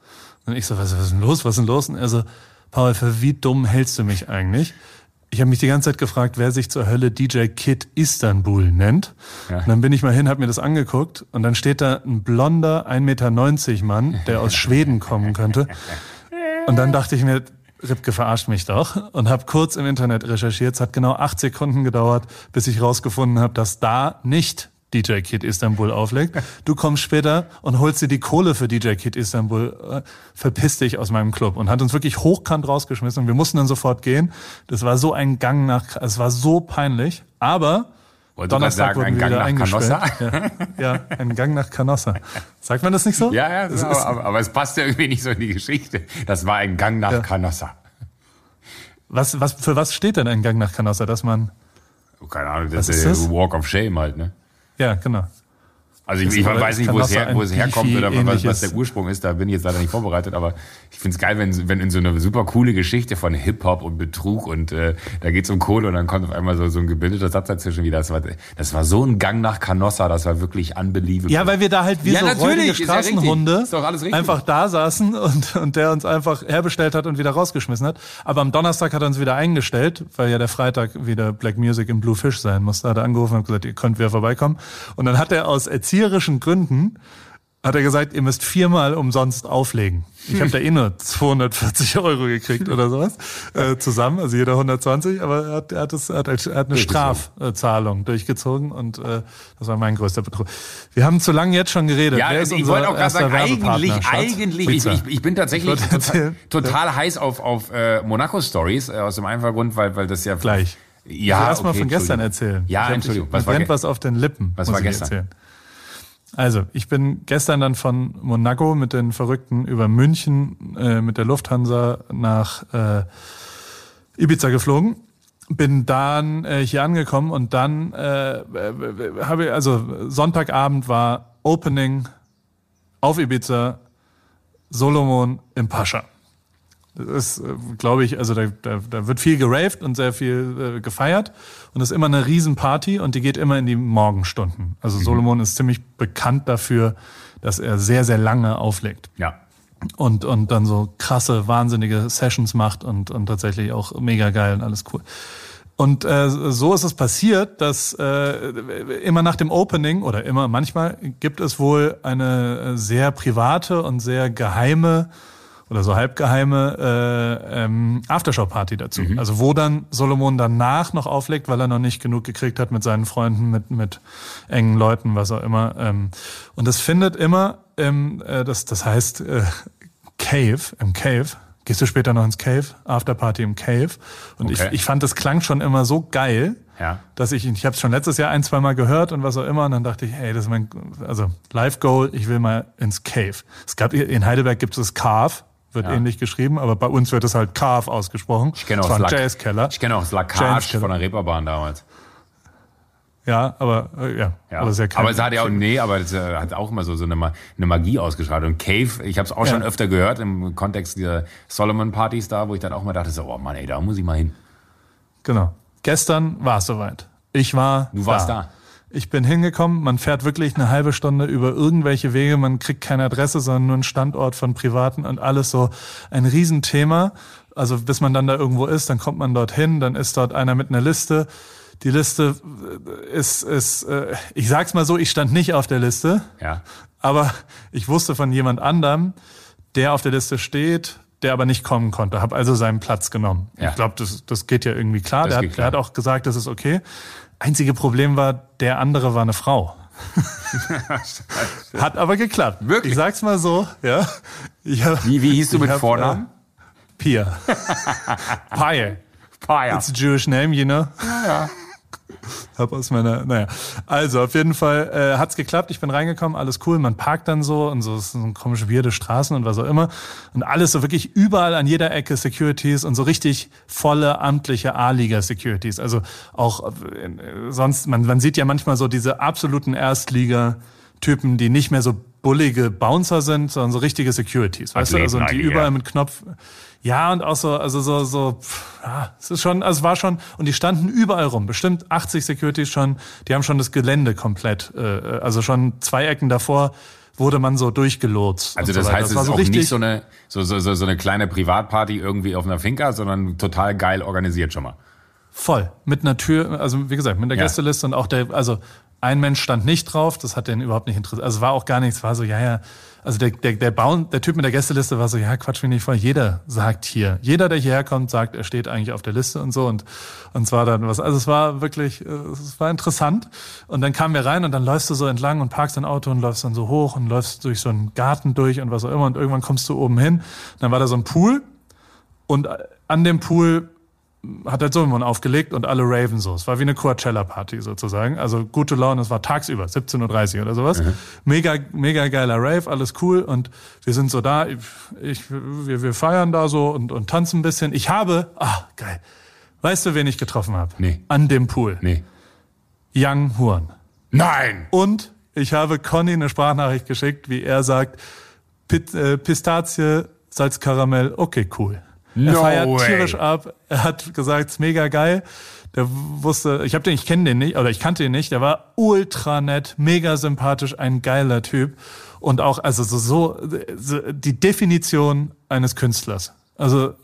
Und ich so, was, was ist denn los, was ist denn los? Und er so, Paul, für wie dumm hältst du mich eigentlich? Ich habe mich die ganze Zeit gefragt, wer sich zur Hölle DJ Kid Istanbul nennt. Ja. Und dann bin ich mal hin, habe mir das angeguckt und dann steht da ein blonder 1,90 Meter Mann, der aus Schweden kommen könnte. [LAUGHS] Und dann dachte ich mir, Ripke verarscht mich doch und habe kurz im Internet recherchiert. Es hat genau acht Sekunden gedauert, bis ich rausgefunden habe, dass da nicht DJ Kid Istanbul auflegt. Du kommst später und holst dir die Kohle für DJ Kid Istanbul, äh, verpiss dich aus meinem Club und hat uns wirklich hochkant rausgeschmissen und wir mussten dann sofort gehen. Das war so ein Gang nach, es war so peinlich, aber wollte Donnerstag sagen, wurden wir wieder eingesperrt. Ja, ja, ein Gang nach Canossa. Sagt man das nicht so? Ja, ja, das aber, aber, aber, es passt ja irgendwie nicht so in die Geschichte. Das war ein Gang nach ja. Canossa. Was, was, für was steht denn ein Gang nach Canossa, dass man... Keine Ahnung, das ist, ist das? Walk of Shame halt, ne? Ja, genau. Also ich, ich weiß nicht, wo es, her, wo es herkommt oder was, was der Ursprung ist, da bin ich jetzt leider nicht vorbereitet, aber ich finde es geil, wenn, wenn in so eine super coole Geschichte von Hip-Hop und Betrug und äh, da geht's um Kohle und dann kommt auf einmal so, so ein gebildeter Satz dazwischen wieder. Das war, das war so ein Gang nach Canossa, das war wirklich unbelievable. Ja, weil wir da halt wie ja, so räudige Straßenhunde ja einfach da saßen und, und der uns einfach herbestellt hat und wieder rausgeschmissen hat. Aber am Donnerstag hat er uns wieder eingestellt, weil ja der Freitag wieder Black Music im Blue Fish sein musste. Da hat er angerufen und gesagt, ihr könnt wieder vorbeikommen. Und dann hat er aus Erziehung erzieherischen Gründen hat er gesagt, ihr müsst viermal umsonst auflegen. Ich habe da eh nur 240 Euro gekriegt oder sowas äh, zusammen, also jeder 120, aber er hat, er hat, es, er hat, er hat eine Strafzahlung durchgezogen und äh, das war mein größter Betrug. Wir haben zu lange jetzt schon geredet. Ja, Wer ist ich wollte auch gerade sagen, eigentlich, eigentlich, ich, ich, ich bin tatsächlich ich total, total heiß auf, auf äh, Monaco-Stories, äh, aus dem einfachen Grund, weil, weil das ja... Gleich. Ja, ich erstmal okay, von gestern erzählen. Ja, ich Entschuldigung. Was war, was auf den Lippen. Was war gestern? Also, ich bin gestern dann von Monaco mit den Verrückten über München äh, mit der Lufthansa nach äh, Ibiza geflogen. Bin dann äh, hier angekommen und dann äh habe ich, also Sonntagabend war Opening auf Ibiza, Solomon im Pascha. Das ist, äh, glaube ich, also da, da, da wird viel geraved und sehr viel äh, gefeiert. Und das ist immer eine Riesenparty und die geht immer in die Morgenstunden. Also mhm. Solomon ist ziemlich bekannt dafür, dass er sehr, sehr lange auflegt. Ja. Und, und dann so krasse, wahnsinnige Sessions macht und, und tatsächlich auch mega geil und alles cool. Und äh, so ist es passiert, dass äh, immer nach dem Opening oder immer manchmal gibt es wohl eine sehr private und sehr geheime oder so halbgeheime äh, ähm, Aftershow-Party dazu. Mhm. Also wo dann Solomon danach noch auflegt, weil er noch nicht genug gekriegt hat mit seinen Freunden, mit, mit engen Leuten, was auch immer. Ähm, und das findet immer im, äh, das, das heißt äh, Cave, im Cave. Gehst du später noch ins Cave? Afterparty im Cave. Und okay. ich, ich fand, das klang schon immer so geil, ja. dass ich, ich habe es schon letztes Jahr ein, zwei Mal gehört und was auch immer. Und dann dachte ich, hey, das ist mein, also Live Goal, ich will mal ins Cave. Es gab in Heidelberg gibt es das Carve, wird ja. ähnlich geschrieben, aber bei uns wird es halt Carve ausgesprochen. Ich kenne auch, das Jazzkeller. Ich kenne auch das Lacage von der Reeperbahn damals. Ja, aber äh, ja, ja. Aber, es ja aber es hat ja auch nee, aber es äh, hat auch immer so so eine, eine Magie ausgestrahlt und Cave, ich habe es auch schon öfter gehört im Kontext dieser Solomon Partys da, wo ich dann auch mal dachte so, oh Mann, ey, da muss ich mal hin. Genau. Gestern war es soweit. Ich war Du warst da. da. Ich bin hingekommen, man fährt wirklich eine halbe Stunde über irgendwelche Wege, man kriegt keine Adresse, sondern nur einen Standort von Privaten und alles so ein Riesenthema. Also bis man dann da irgendwo ist, dann kommt man dorthin, dann ist dort einer mit einer Liste. Die Liste ist, ist äh, ich sag's mal so, ich stand nicht auf der Liste, ja. aber ich wusste von jemand anderem, der auf der Liste steht, der aber nicht kommen konnte, habe also seinen Platz genommen. Ja. Ich glaube, das, das geht ja irgendwie klar. Der hat, klar. der hat auch gesagt, das ist okay. Einzige Problem war, der andere war eine Frau. [LAUGHS] Hat aber geklappt. Wirklich? Ich sag's mal so, ja. Hab, wie, wie hieß du mit hab, Vornamen? Äh, Pia. [LAUGHS] Pia. Pia. It's a Jewish name, you know? Ja, ja. [LAUGHS] Hab aus meiner, naja. Also auf jeden Fall äh, hat's geklappt. Ich bin reingekommen, alles cool. Man parkt dann so und so, es sind komische weirde Straßen und was auch immer. Und alles so wirklich überall an jeder Ecke Securities und so richtig volle amtliche A-Liga-Securities. Also auch äh, sonst, man, man sieht ja manchmal so diese absoluten Erstliga-Typen, die nicht mehr so bullige Bouncer sind, sondern so richtige Securities, weißt Athleten, du? Also die überall mit Knopf. Ja, und auch so, also so, so, pff, ja, es ist schon, also es war schon, und die standen überall rum, bestimmt 80 Securities schon, die haben schon das Gelände komplett, äh, also schon zwei Ecken davor wurde man so durchgelotst. Also das so heißt, das es ist so auch nicht so eine, so, so, so, so eine kleine Privatparty irgendwie auf einer Finca, sondern total geil organisiert schon mal. Voll. Mit einer Tür, also wie gesagt, mit der ja. Gästeliste und auch der, also ein Mensch stand nicht drauf, das hat den überhaupt nicht interessiert. Also es war auch gar nichts, war so, ja, ja, also der, der, der, Baum, der Typ mit der Gästeliste war so, ja, quatsch mich nicht voll. Jeder sagt hier. Jeder, der hierher kommt, sagt, er steht eigentlich auf der Liste und so. Und, und zwar dann was. Also es war wirklich, äh, es war interessant. Und dann kamen wir rein und dann läufst du so entlang und parkst dein Auto und läufst dann so hoch und läufst durch so einen Garten durch und was auch immer. Und irgendwann kommst du oben hin. Dann war da so ein Pool. Und an dem Pool hat halt Solomon aufgelegt und alle Raven so. Es war wie eine Coachella-Party sozusagen. Also gute Laune, es war tagsüber, 17.30 Uhr oder sowas. Mhm. Mega, mega geiler Rave, alles cool und wir sind so da, ich, wir, wir feiern da so und, und tanzen ein bisschen. Ich habe, ah, geil. Weißt du, wen ich getroffen habe? Nee. An dem Pool. Nee. Young Horn. Nein! Und Ich habe Conny eine Sprachnachricht geschickt, wie er sagt, Pit, äh, Pistazie, Salzkaramell, okay, cool. No er feiert way. tierisch ab. Er hat gesagt, es ist mega geil. Der wusste, ich habe den, ich kenne den nicht, oder ich kannte ihn nicht. Der war ultra nett, mega sympathisch, ein geiler Typ und auch also so, so, so die Definition eines Künstlers. Also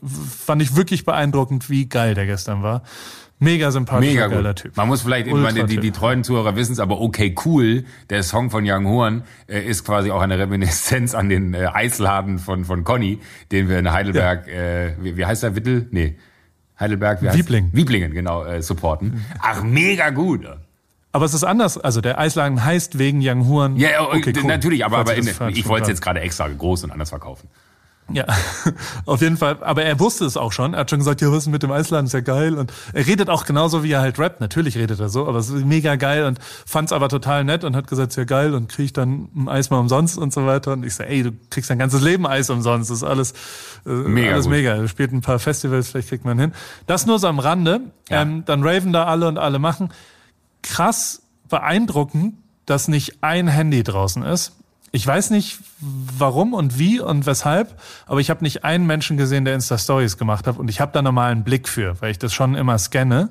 fand ich wirklich beeindruckend, wie geil der gestern war. Mega sympathischer, Mega geiler gut. Typ. Man muss vielleicht, ich Ultra meine, die, die treuen Zuhörer wissen es, aber okay, cool. Der Song von Young Horn äh, ist quasi auch eine Reminiszenz an den äh, Eisladen von, von Conny, den wir in Heidelberg, äh, wie, wie heißt der, Wittel? Nee. Heidelberg, wie heißt Wieblingen. Wieblingen, genau, äh, supporten. Ach, mega gut. Aber es ist anders. Also der Eisladen heißt wegen Young Huan. Ja, ja, okay, cool. natürlich, aber, aber in, ich wollte es jetzt gerade extra groß und anders verkaufen. Ja, [LAUGHS] auf jeden Fall. Aber er wusste es auch schon. Er hat schon gesagt, ja, was ist mit dem Eisladen? Ist ja geil. Und er redet auch genauso, wie er halt rappt. Natürlich redet er so, aber es ist mega geil und fand es aber total nett und hat gesagt, ja geil und krieg ich dann ein Eis mal umsonst und so weiter. Und ich so, ey, du kriegst dein ganzes Leben Eis umsonst. Das ist alles, äh, Mega alles gut. mega. Er spielt ein paar Festivals, vielleicht kriegt man hin. Das nur so am Rande. Ja. Ähm, dann raven da alle und alle machen. Krass beeindruckend, dass nicht ein Handy draußen ist. Ich weiß nicht, warum und wie und weshalb, aber ich habe nicht einen Menschen gesehen, der Insta-Stories gemacht hat und ich habe da nochmal einen Blick für, weil ich das schon immer scanne.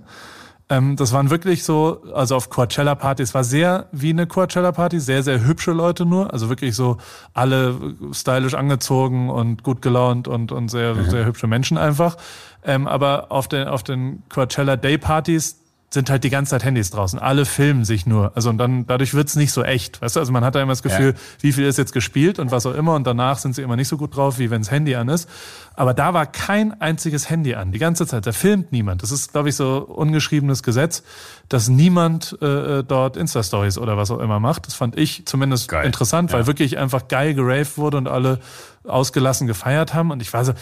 Ähm, das waren wirklich so, also auf Coachella-Partys, war sehr wie eine Coachella-Party, sehr, sehr hübsche Leute nur, also wirklich so alle stylisch angezogen und gut gelaunt und, und sehr, sehr hübsche Menschen einfach. Ähm, aber auf den, auf den Coachella-Day-Partys sind halt die ganze Zeit Handys draußen. Alle filmen sich nur. Also und dann dadurch wird's nicht so echt. Weißt du, also man hat da immer das Gefühl, Ja. wie viel ist jetzt gespielt und was auch immer und danach sind sie immer nicht so gut drauf, wie wenns Handy an ist. Aber da war kein einziges Handy an, die ganze Zeit. Da filmt niemand. Das ist, glaube ich, so ungeschriebenes Gesetz, dass niemand äh, dort Insta-Stories oder was auch immer macht. Das fand ich zumindest Geil. interessant, weil Ja. wirklich einfach geil geraved wurde und alle ausgelassen gefeiert haben. Und ich war so,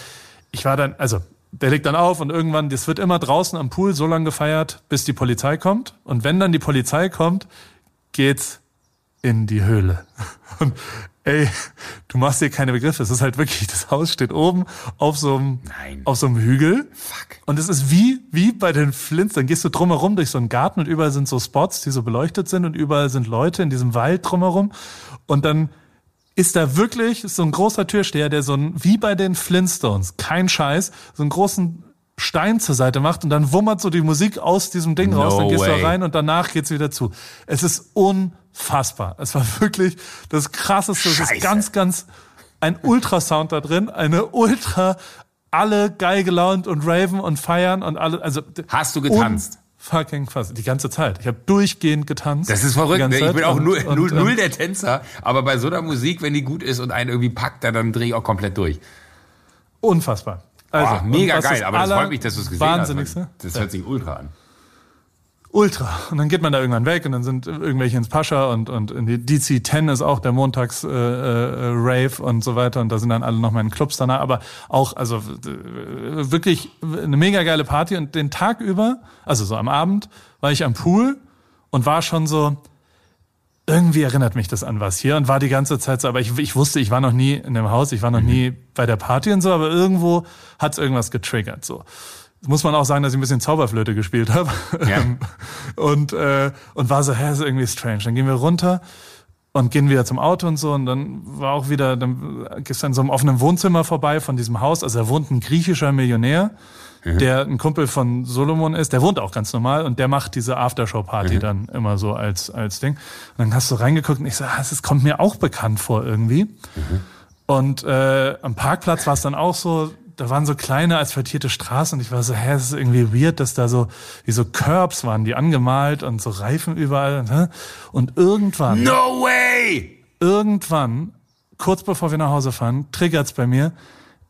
ich war dann, also der legt dann auf und irgendwann, das wird immer draußen am Pool so lange gefeiert, bis die Polizei kommt. Und wenn dann die Polizei kommt, geht's in die Höhle. [LAUGHS] Und ey, du machst dir keine Begriffe. Es ist halt wirklich, das Haus steht oben auf so einem, Nein. auf so einem Hügel. Fuck. Und es ist wie, wie bei den Flints. Dann gehst du drumherum durch so einen Garten und überall sind so Spots, die so beleuchtet sind und überall sind Leute in diesem Wald drumherum. Und dann ist da wirklich so ein großer Türsteher, der so ein, wie bei den Flintstones, kein Scheiß, so einen großen Stein zur Seite macht und dann wummert so die Musik aus diesem Ding No raus, dann gehst way. du da rein und danach geht's wieder zu. Es ist unfassbar. Es war wirklich das krasseste, es ist ganz, ganz ein Ultrasound da drin, eine Ultra, alle geil gelaunt und raven und feiern und alle, also. Hast du getanzt? Fucking fast. Die ganze Zeit. Ich habe durchgehend getanzt. Das ist verrückt. Ne? Ich bin auch null, und, null, ähm, null der Tänzer, aber bei so einer Musik, wenn die gut ist und einen irgendwie packt, dann, dann drehe ich auch komplett durch. Unfassbar. Also, Also, mega geil, aber das freut mich, dass du es gesehen Wahnsinnigste? hast. Das hört sich ultra an. Ultra. Und dann geht man da irgendwann weg und dann sind irgendwelche ins Pascha und, und in die DC-10 ist auch der Montags äh, äh, Rave und so weiter. Und da sind dann alle nochmal in Clubs danach, aber auch, also äh, wirklich eine mega geile Party. Und den Tag über, also so am Abend, war ich am Pool und war schon so, irgendwie erinnert mich das an was hier und war die ganze Zeit so, aber ich, ich wusste, ich war noch nie in dem Haus, ich war noch nie bei der Party und so, aber irgendwo hat's irgendwas getriggert, so. Muss man auch sagen, dass ich ein bisschen Zauberflöte gespielt habe. Ja. [LAUGHS] und, äh, und war so, hä, ist irgendwie strange. Dann gehen wir runter und gehen wieder zum Auto und so und dann war auch wieder, dann gehst du an so einem offenen Wohnzimmer vorbei von diesem Haus. Also da wohnt ein griechischer Millionär, der ein Kumpel von Solomon ist, der wohnt auch ganz normal und der macht diese Aftershow-Party dann immer so als, als Ding. Und dann hast du reingeguckt und ich so, ah, das kommt mir auch bekannt vor irgendwie. Und äh, am Parkplatz war es dann auch so, da waren so kleine asphaltierte Straßen und ich war so, hä, es ist irgendwie weird, dass da so, wie so Curbs waren, die angemalt und so Reifen überall. hä? Und irgendwann, No way! irgendwann, kurz bevor wir nach Hause fahren, triggert's bei mir,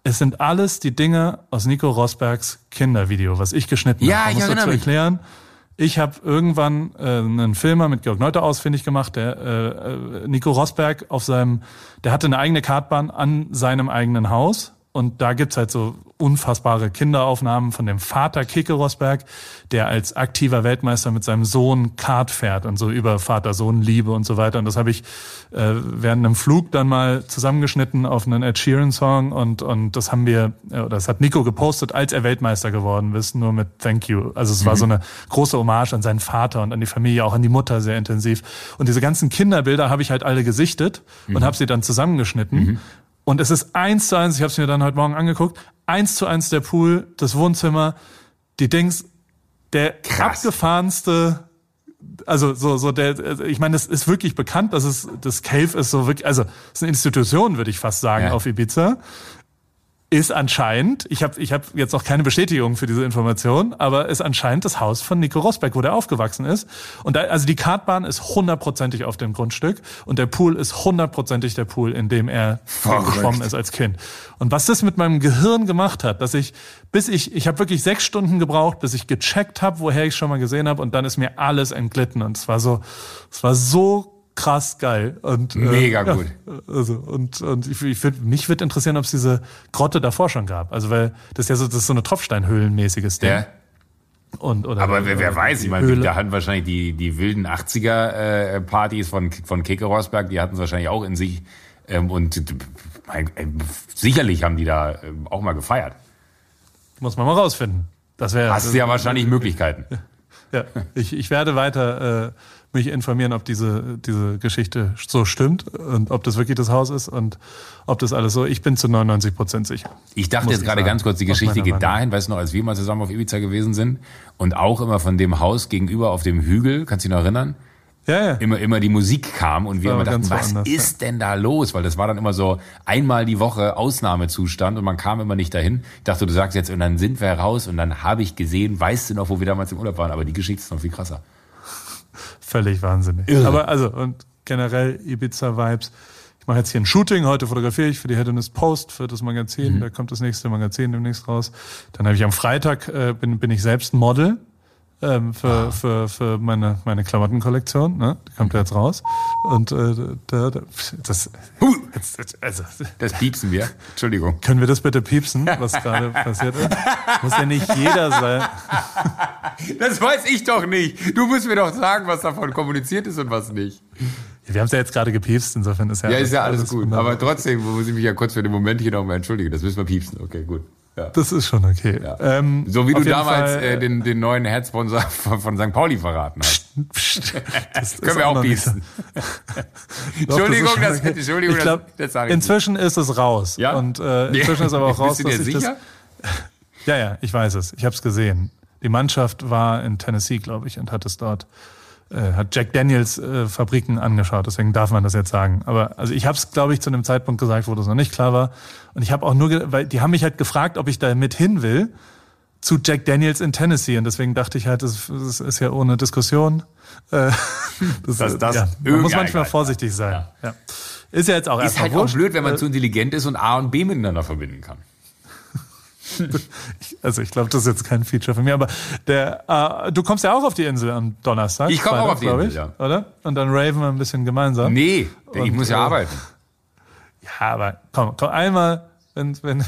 es sind alles die Dinge aus Nico Rosbergs Kindervideo, was ich geschnitten Ja, habe. ich muss erinnere mich. erklären. Ich habe irgendwann äh, einen Filmer mit Georg Neuter ausfindig gemacht, der äh, äh, Nico Rosberg auf seinem, der hatte eine eigene Kartbahn an seinem eigenen Haus Und da gibt's halt so unfassbare Kinderaufnahmen von dem Vater Keke Rosberg, der als aktiver Weltmeister mit seinem Sohn Kart fährt und so über Vater-Sohn-Liebe und so weiter. Und das habe ich äh, während einem Flug dann mal zusammengeschnitten auf einen Ed Sheeran-Song und, und das haben wir, äh, das hat Nico gepostet, als er Weltmeister geworden ist, nur mit Thank you. Also es war so eine große Hommage an seinen Vater und an die Familie, auch an die Mutter sehr intensiv. Und diese ganzen Kinderbilder habe ich halt alle gesichtet und habe sie dann zusammengeschnitten. Und es ist eins zu eins, ich habe es mir dann heute Morgen angeguckt, eins zu eins der Pool, das Wohnzimmer, die Dings, der Krass. abgefahrenste, also so, so der, ich meine, das ist wirklich bekannt, dass es, das Cave ist so wirklich, also es ist eine Institution, würde ich fast sagen, Ja. auf Ibiza. Ist anscheinend, ich habe ich hab jetzt noch keine Bestätigung für diese Information, aber ist anscheinend das Haus von Nico Rosberg, wo der aufgewachsen ist. Und da, also die Kartbahn ist hundertprozentig auf dem Grundstück und der Pool ist hundertprozentig der Pool, in dem er Verrückt. geschwommen ist als Kind. Und was das mit meinem Gehirn gemacht hat, dass ich, bis ich, ich habe wirklich sechs Stunden gebraucht, bis ich gecheckt habe, woher ich schon mal gesehen habe, und dann ist mir alles entglitten. Und es war so, es war so krass geil. Und, äh, Mega gut. also, und, und ich, ich würd, mich würde interessieren, ob es diese Grotte davor schon gab. Also, weil das ist ja so, das ist so eine Tropfsteinhöhlenmäßiges Ding. Ja. Und, oder, Aber wer, wer oder weiß, ich meine, da hatten wahrscheinlich die, die wilden 80er-Partys von, von Keke Rosberg, die hatten es wahrscheinlich auch in sich. Ähm, und äh, mein, äh, sicherlich haben die da ähm, auch mal gefeiert. Muss man mal rausfinden. Das wäre. Hast du ja wahrscheinlich Möglichkeiten. [LAUGHS] Ja, ich, ich werde weiter äh, mich informieren, ob diese, diese Geschichte so stimmt und ob das wirklich das Haus ist und ob das alles so. Ich bin zu 99 Prozent sicher. Ich dachte Muss jetzt gerade sagen, ganz kurz, die Geschichte geht dahin, weißt du noch, als wir mal zusammen auf Ibiza gewesen sind und auch immer von dem Haus gegenüber auf dem Hügel, kannst du dich noch erinnern? Ja, ja. Immer, immer die Musik kam und wir immer dachten, was ist denn da los? Weil das war dann immer so einmal die Woche Ausnahmezustand und man kam immer nicht dahin. Ich dachte, du sagst jetzt, und dann sind wir raus und dann habe ich gesehen, weißt du noch, wo wir damals im Urlaub waren, aber die Geschichte ist noch viel krasser. Völlig wahnsinnig. Irre. Aber also, und generell Ibiza-Vibes. Ich mache jetzt hier ein Shooting, heute fotografiere ich für die Hedonist Post, für das Mhm. Magazin. Da kommt das nächste Magazin demnächst raus. Dann habe ich am Freitag, äh, bin, bin ich selbst Model ähm, Ah. für, für, für meine, meine Klamottenkollektion. Ne? Die kommt ja jetzt raus. Und äh, da, da, das, jetzt, also, das piepsen wir. Entschuldigung. können wir das bitte piepsen, was gerade passiert ist? Muss ja nicht jeder sein. Das weiß ich doch nicht. Du musst mir doch sagen, was davon kommuniziert ist und was nicht. Wir haben es ja jetzt gerade gepiepst, insofern ist ja, Ja, ist ja alles gut. wunderbar. Aber trotzdem muss ich mich ja kurz für den Moment hier nochmal entschuldigen. Das müssen wir piepsen. Okay, gut. Ja. Das ist schon okay. Ähm, So wie du damals Fall, äh, den, den neuen Headsponsor von, von St. Pauli verraten hast. Psst, das [LAUGHS] Können wir auch nicht. [LAUGHS] Doch, Entschuldigung, schon das- Entschuldigung, ich glaub, das- das Inzwischen ist es raus. Ja? Und äh, inzwischen ist aber auch [LAUGHS] raus, Bist du dir dass ich sicher? das. Ja, ja, ich weiß es. Ich habe es gesehen. Die Mannschaft war in Tennessee, glaube ich, und hat es dort äh, hat Jack Daniels äh, Fabriken angeschaut. Deswegen darf man das jetzt sagen. Aber also ich habe es, glaube ich, zu einem Zeitpunkt gesagt, wo das noch nicht klar war. Und ich habe auch nur, weil die haben mich halt gefragt, ob ich da mit hin will zu Jack Daniels in Tennessee. Und deswegen dachte ich halt, das, das ist ja ohne Diskussion. Äh, [LAUGHS] das, Dass das ja, man muss manchmal vorsichtig sein. Ja. Ist ja jetzt auch Ist erstmal halt auch wurscht. blöd, wenn man Äh, zu intelligent ist und A und B miteinander verbinden kann. [LAUGHS] Also ich glaube, das ist jetzt kein Feature von mir, aber der, äh, du kommst ja auch auf die Insel am Donnerstag. Ich komm auch auf die Insel, ich, Oder? Und dann raven wir ein bisschen gemeinsam. Nee, ich Und, muss ja äh, arbeiten. [LAUGHS] Ja, aber komm, komm einmal, wenn, wenn,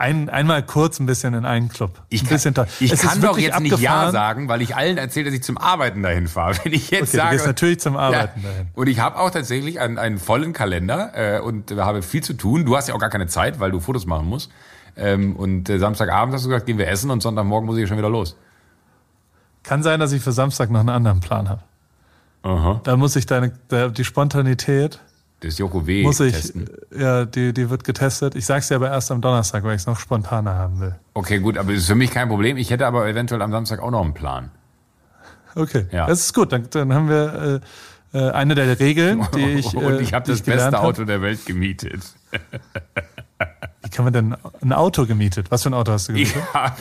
ein, einmal kurz ein bisschen in einen Club. Ich ein kann, bisschen toll. ich Es kann doch jetzt nicht Ja abgefahren. sagen, weil ich allen erzähle, dass ich zum Arbeiten dahin fahre. [LAUGHS] Wenn ich jetzt Okay, du sage, gehst natürlich zum Arbeiten ja. dahin. Und ich habe auch tatsächlich einen, einen vollen Kalender äh, und habe viel zu tun. Du hast ja auch gar keine Zeit, weil du Fotos machen musst. Ähm, und äh, Samstagabend hast du gesagt, gehen wir essen und Sonntagmorgen muss ich schon wieder los. Kann sein, dass ich für Samstag noch einen anderen Plan habe. Aha. Da muss ich deine, die Spontanität, Das Joko W. muss ich, testen. ja, die, die wird getestet. Ich sag's dir aber erst am Donnerstag, weil ich es noch spontaner haben will. Okay, gut, aber das ist für mich kein Problem. Ich hätte aber eventuell am Samstag auch noch einen Plan. Okay, Ja. das ist gut. Dann, dann haben wir äh, äh, eine der Regeln, die [LAUGHS] ich, äh, und ich habe das beste hab. Auto der Welt gemietet. [LAUGHS] Kann man denn ein Auto gemietet? Was für ein Auto hast du gemietet? Ja.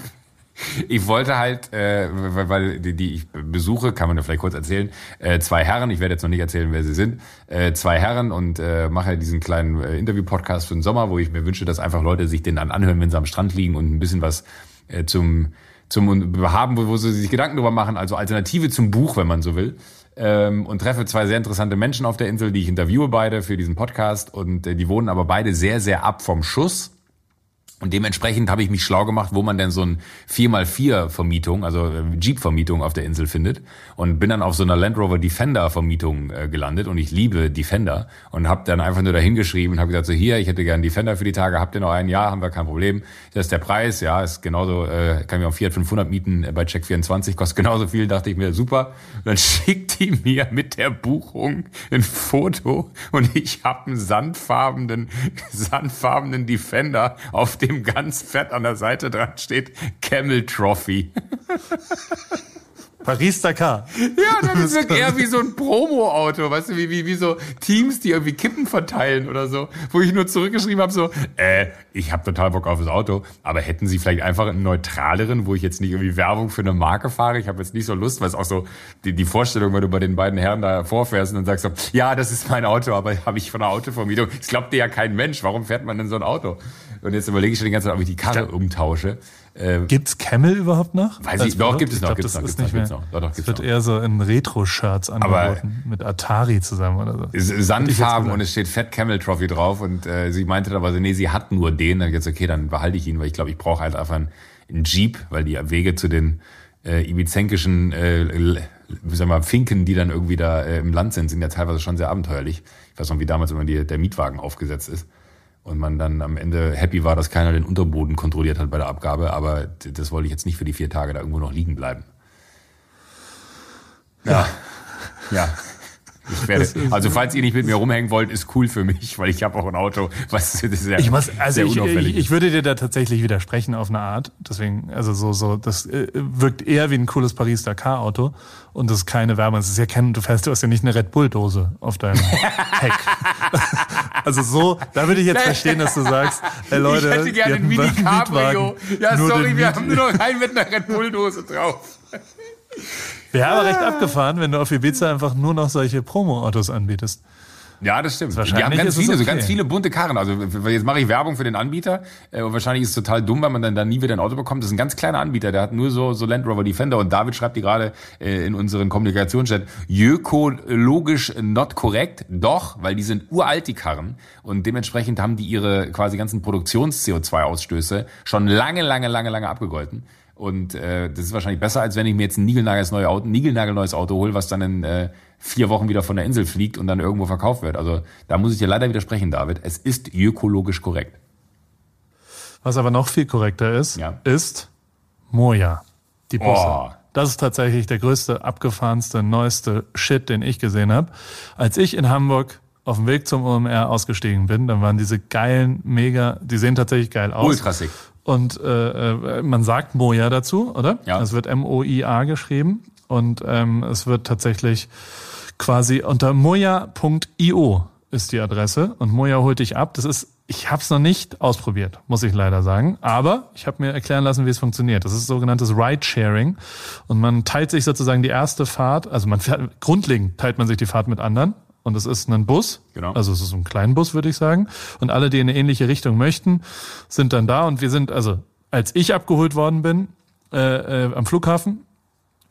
Ich wollte halt, äh, weil, weil die, die ich besuche, kann man ja vielleicht kurz erzählen, äh, zwei Herren, ich werde jetzt noch nicht erzählen, wer sie sind, äh, zwei Herren und äh, mache diesen kleinen äh, Interview-Podcast für den Sommer, wo ich mir wünsche, dass einfach Leute sich den dann anhören, wenn sie am Strand liegen und ein bisschen was äh, zum zum haben, wo, wo sie sich Gedanken drüber machen, also Alternative zum Buch, wenn man so will. Ähm, und treffe zwei sehr interessante Menschen auf der Insel, die ich interviewe beide für diesen Podcast und äh, die wohnen aber beide sehr, sehr ab vom Schuss. Und dementsprechend habe ich mich schlau gemacht, wo man denn so ein 4x4-Vermietung, also äh, Jeep-Vermietung auf der Insel findet. Und bin dann auf so einer Land Rover Defender-Vermietung äh, gelandet. Und ich liebe Defender. Und habe dann einfach nur dahin geschrieben und habe gesagt, so hier, ich hätte gern Defender für die Tage. Habt ihr noch ein Jahr? Haben wir kein Problem. Das ist der Preis. Ja, ist genauso, äh, kann ich auch Fiat 500 mieten äh, bei Check24. Kostet genauso viel. Dachte ich mir, super. Und dann [LAUGHS] schickt die mir mit der Buchung ein Foto. Und ich habe einen sandfarbenen, [LAUGHS] sandfarbenen Defender auf dem dem ganz fett an der Seite dran steht Camel Trophy. [LAUGHS] Paris-Dakar. Ja, das ist eher wie so ein Promo-Auto, weißt du, wie, wie, wie so Teams, die irgendwie Kippen verteilen oder so, wo ich nur zurückgeschrieben habe, so, äh, ich habe total Bock auf das Auto, aber hätten Sie vielleicht einfach einen neutraleren, wo ich jetzt nicht irgendwie Werbung für eine Marke fahre? Ich habe jetzt nicht so Lust, weil es auch so die, die Vorstellung, wenn du bei den beiden Herren da vorfährst und dann sagst so, ja, das ist mein Auto, aber habe ich von der Autovermietung. Das glaubt dir ja kein Mensch. Warum fährt man denn so ein Auto? Und jetzt überlege ich schon die ganze Zeit, ob ich die Karre umtausche. Ähm, gibt's Camel überhaupt noch? Weiß ich, doch, gibt es noch, gibt es noch, gibt es noch. Doch, doch, es wird noch. eher so in Retro-Shirts angeboten, mit Atari zusammen oder so. Sandfarben und es steht Fat Camel Trophy drauf und äh, sie meinte aber so, nee, sie hat nur den. Dann jetzt okay, dann behalte ich ihn, weil ich glaube, ich brauche halt einfach einen, einen, Jeep, weil die Wege zu den äh, ibizenkischen äh, sag mal, Finken, die dann irgendwie da äh, im Land sind, sind ja teilweise schon sehr abenteuerlich. Ich weiß noch, wie damals immer die, der Mietwagen aufgesetzt ist und man dann am Ende happy war, dass keiner den Unterboden kontrolliert hat bei der Abgabe, aber das wollte ich jetzt nicht für die vier Tage da irgendwo noch liegen bleiben. Ja. Ja. [LAUGHS] Werde, also falls ihr nicht mit mir rumhängen wollt, ist cool für mich, weil ich habe auch ein Auto, was [LAUGHS] sehr, ich muss, also sehr ich, unauffällig ich, ich würde dir da tatsächlich widersprechen auf eine Art. Deswegen, also so, so, das äh, wirkt eher wie ein cooles Paris-Dakar-Auto und das ist keine Werbung. Es ist ja kein, du fährst, du hast ja nicht eine Red Bull-Dose auf deinem [LAUGHS] Heck. also so, da würde ich jetzt verstehen, dass du sagst, hey Leute, ich hätte gerne ein Mini Cabrio. Ja, sorry, wir haben nur noch einen mit einer Red Bull-Dose drauf. [LAUGHS] Wäre aber recht abgefahren, wenn du auf Ibiza einfach nur noch solche Promo-Autos anbietest. Ja, das stimmt. Die haben ganz viele, okay. so ganz viele bunte Karren. Also jetzt mache ich Werbung für den Anbieter äh, und wahrscheinlich ist es total dumm, weil man dann, dann nie wieder ein Auto bekommt. Das ist ein ganz kleiner Anbieter, der hat nur so, so Land Rover Defender und David schreibt die gerade äh, in unseren Kommunikationschat, ökologisch not korrekt, doch, weil die sind uralt, die Karren und dementsprechend haben die ihre quasi ganzen Produktions-CO2-Ausstöße schon lange, lange, lange, lange abgegolten. Und äh, das ist wahrscheinlich besser, als wenn ich mir jetzt ein niegelnagelneues neue Auto, niegelnagelneues Auto hole, was dann in äh, vier Wochen wieder von der Insel fliegt und dann irgendwo verkauft wird. Also da muss ich dir leider widersprechen, David. Es ist ökologisch korrekt. Was aber noch viel korrekter ist, ja. ist Moja, die Busse. Oh. Das ist tatsächlich der größte, abgefahrenste, neueste Shit, den ich gesehen habe. Als ich in Hamburg auf dem Weg zum OMR ausgestiegen bin, dann waren diese geilen, mega, die sehen tatsächlich geil aus. Ultrasig. Und äh, äh, man sagt Moja dazu, oder? Ja. Es wird M-O-I-A geschrieben. Und ähm, es wird tatsächlich quasi unter moja.io ist die Adresse. Und Moja holt dich ab. Das ist, ich habe es noch nicht ausprobiert, muss ich leider sagen. Aber ich habe mir erklären lassen, wie es funktioniert. Das ist sogenanntes Ride-Sharing. Und man teilt sich sozusagen die erste Fahrt, also man fährt, grundlegend teilt man sich die Fahrt mit anderen und es ist ein Bus. Genau. Also es ist ein kleiner Bus, würde ich sagen. Und alle, die in eine ähnliche Richtung möchten, sind dann da. Und wir sind, also als ich abgeholt worden bin äh, äh, am Flughafen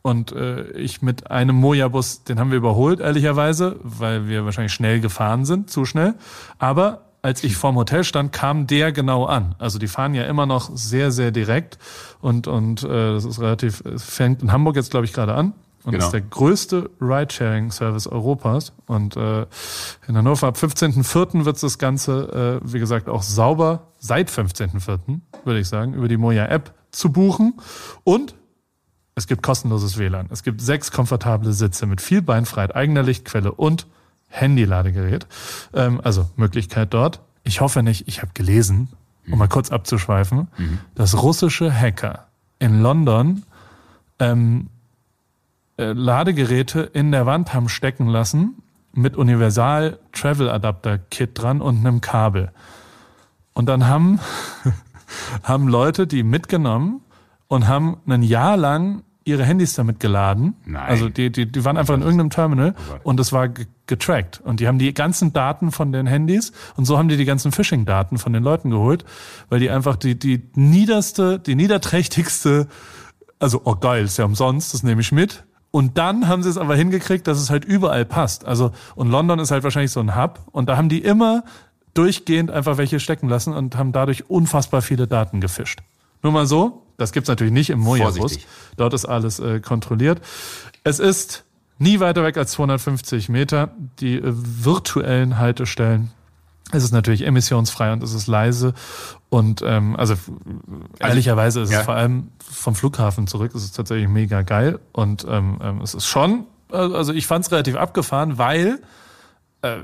und äh, ich mit einem Moja-Bus, den haben wir überholt, ehrlicherweise, weil wir wahrscheinlich schnell gefahren sind, zu schnell. Aber als ich vorm Hotel stand, kam der genau an. Also die fahren ja immer noch sehr, sehr direkt und und äh, das ist relativ, es fängt in Hamburg jetzt glaube ich gerade an und genau. ist der größte Ridesharing-Service Europas. Und äh, in Hannover ab 15.04. wird das Ganze, äh, wie gesagt, auch sauber seit 15.04., würde ich sagen, über die Moja-App zu buchen. Und es gibt kostenloses WLAN. Es gibt sechs komfortable Sitze mit viel Beinfreiheit, eigener Lichtquelle und Handy-Ladegerät. Ähm, also Möglichkeit dort. Ich hoffe nicht, ich habe gelesen, um mhm. mal kurz abzuschweifen, mhm. dass russische Hacker in London ähm, äh, Ladegeräte in der Wand haben stecken lassen mit Universal Travel Adapter Kit dran und einem Kabel. Und dann haben, [LAUGHS] haben Leute die mitgenommen und haben ein Jahr lang ihre Handys damit geladen. Nein. Also die, die, die waren einfach in irgendeinem Terminal oh und das war getrackt. Und die haben die ganzen Daten von den Handys und so haben die die ganzen Phishing-Daten von den Leuten geholt, weil die einfach die, die niederste, die niederträchtigste, also oh geil, ist ja umsonst, das nehme ich mit. Und dann haben sie es aber hingekriegt, dass es halt überall passt. Also, und London ist halt wahrscheinlich so ein Hub. Und da haben die immer durchgehend einfach welche stecken lassen und haben dadurch unfassbar viele Daten gefischt. Nur mal so, das gibt's natürlich nicht im Moja-Bus. Dort ist alles äh, kontrolliert. Es ist nie weiter weg als 250 Meter. Die äh, virtuellen Haltestellen es ist natürlich emissionsfrei und es ist leise. Und ähm, also, also ehrlicherweise ist ja. es vor allem vom Flughafen zurück, ist es tatsächlich mega geil. Und ähm, ähm es ist schon, also ich fand es relativ abgefahren, weil äh,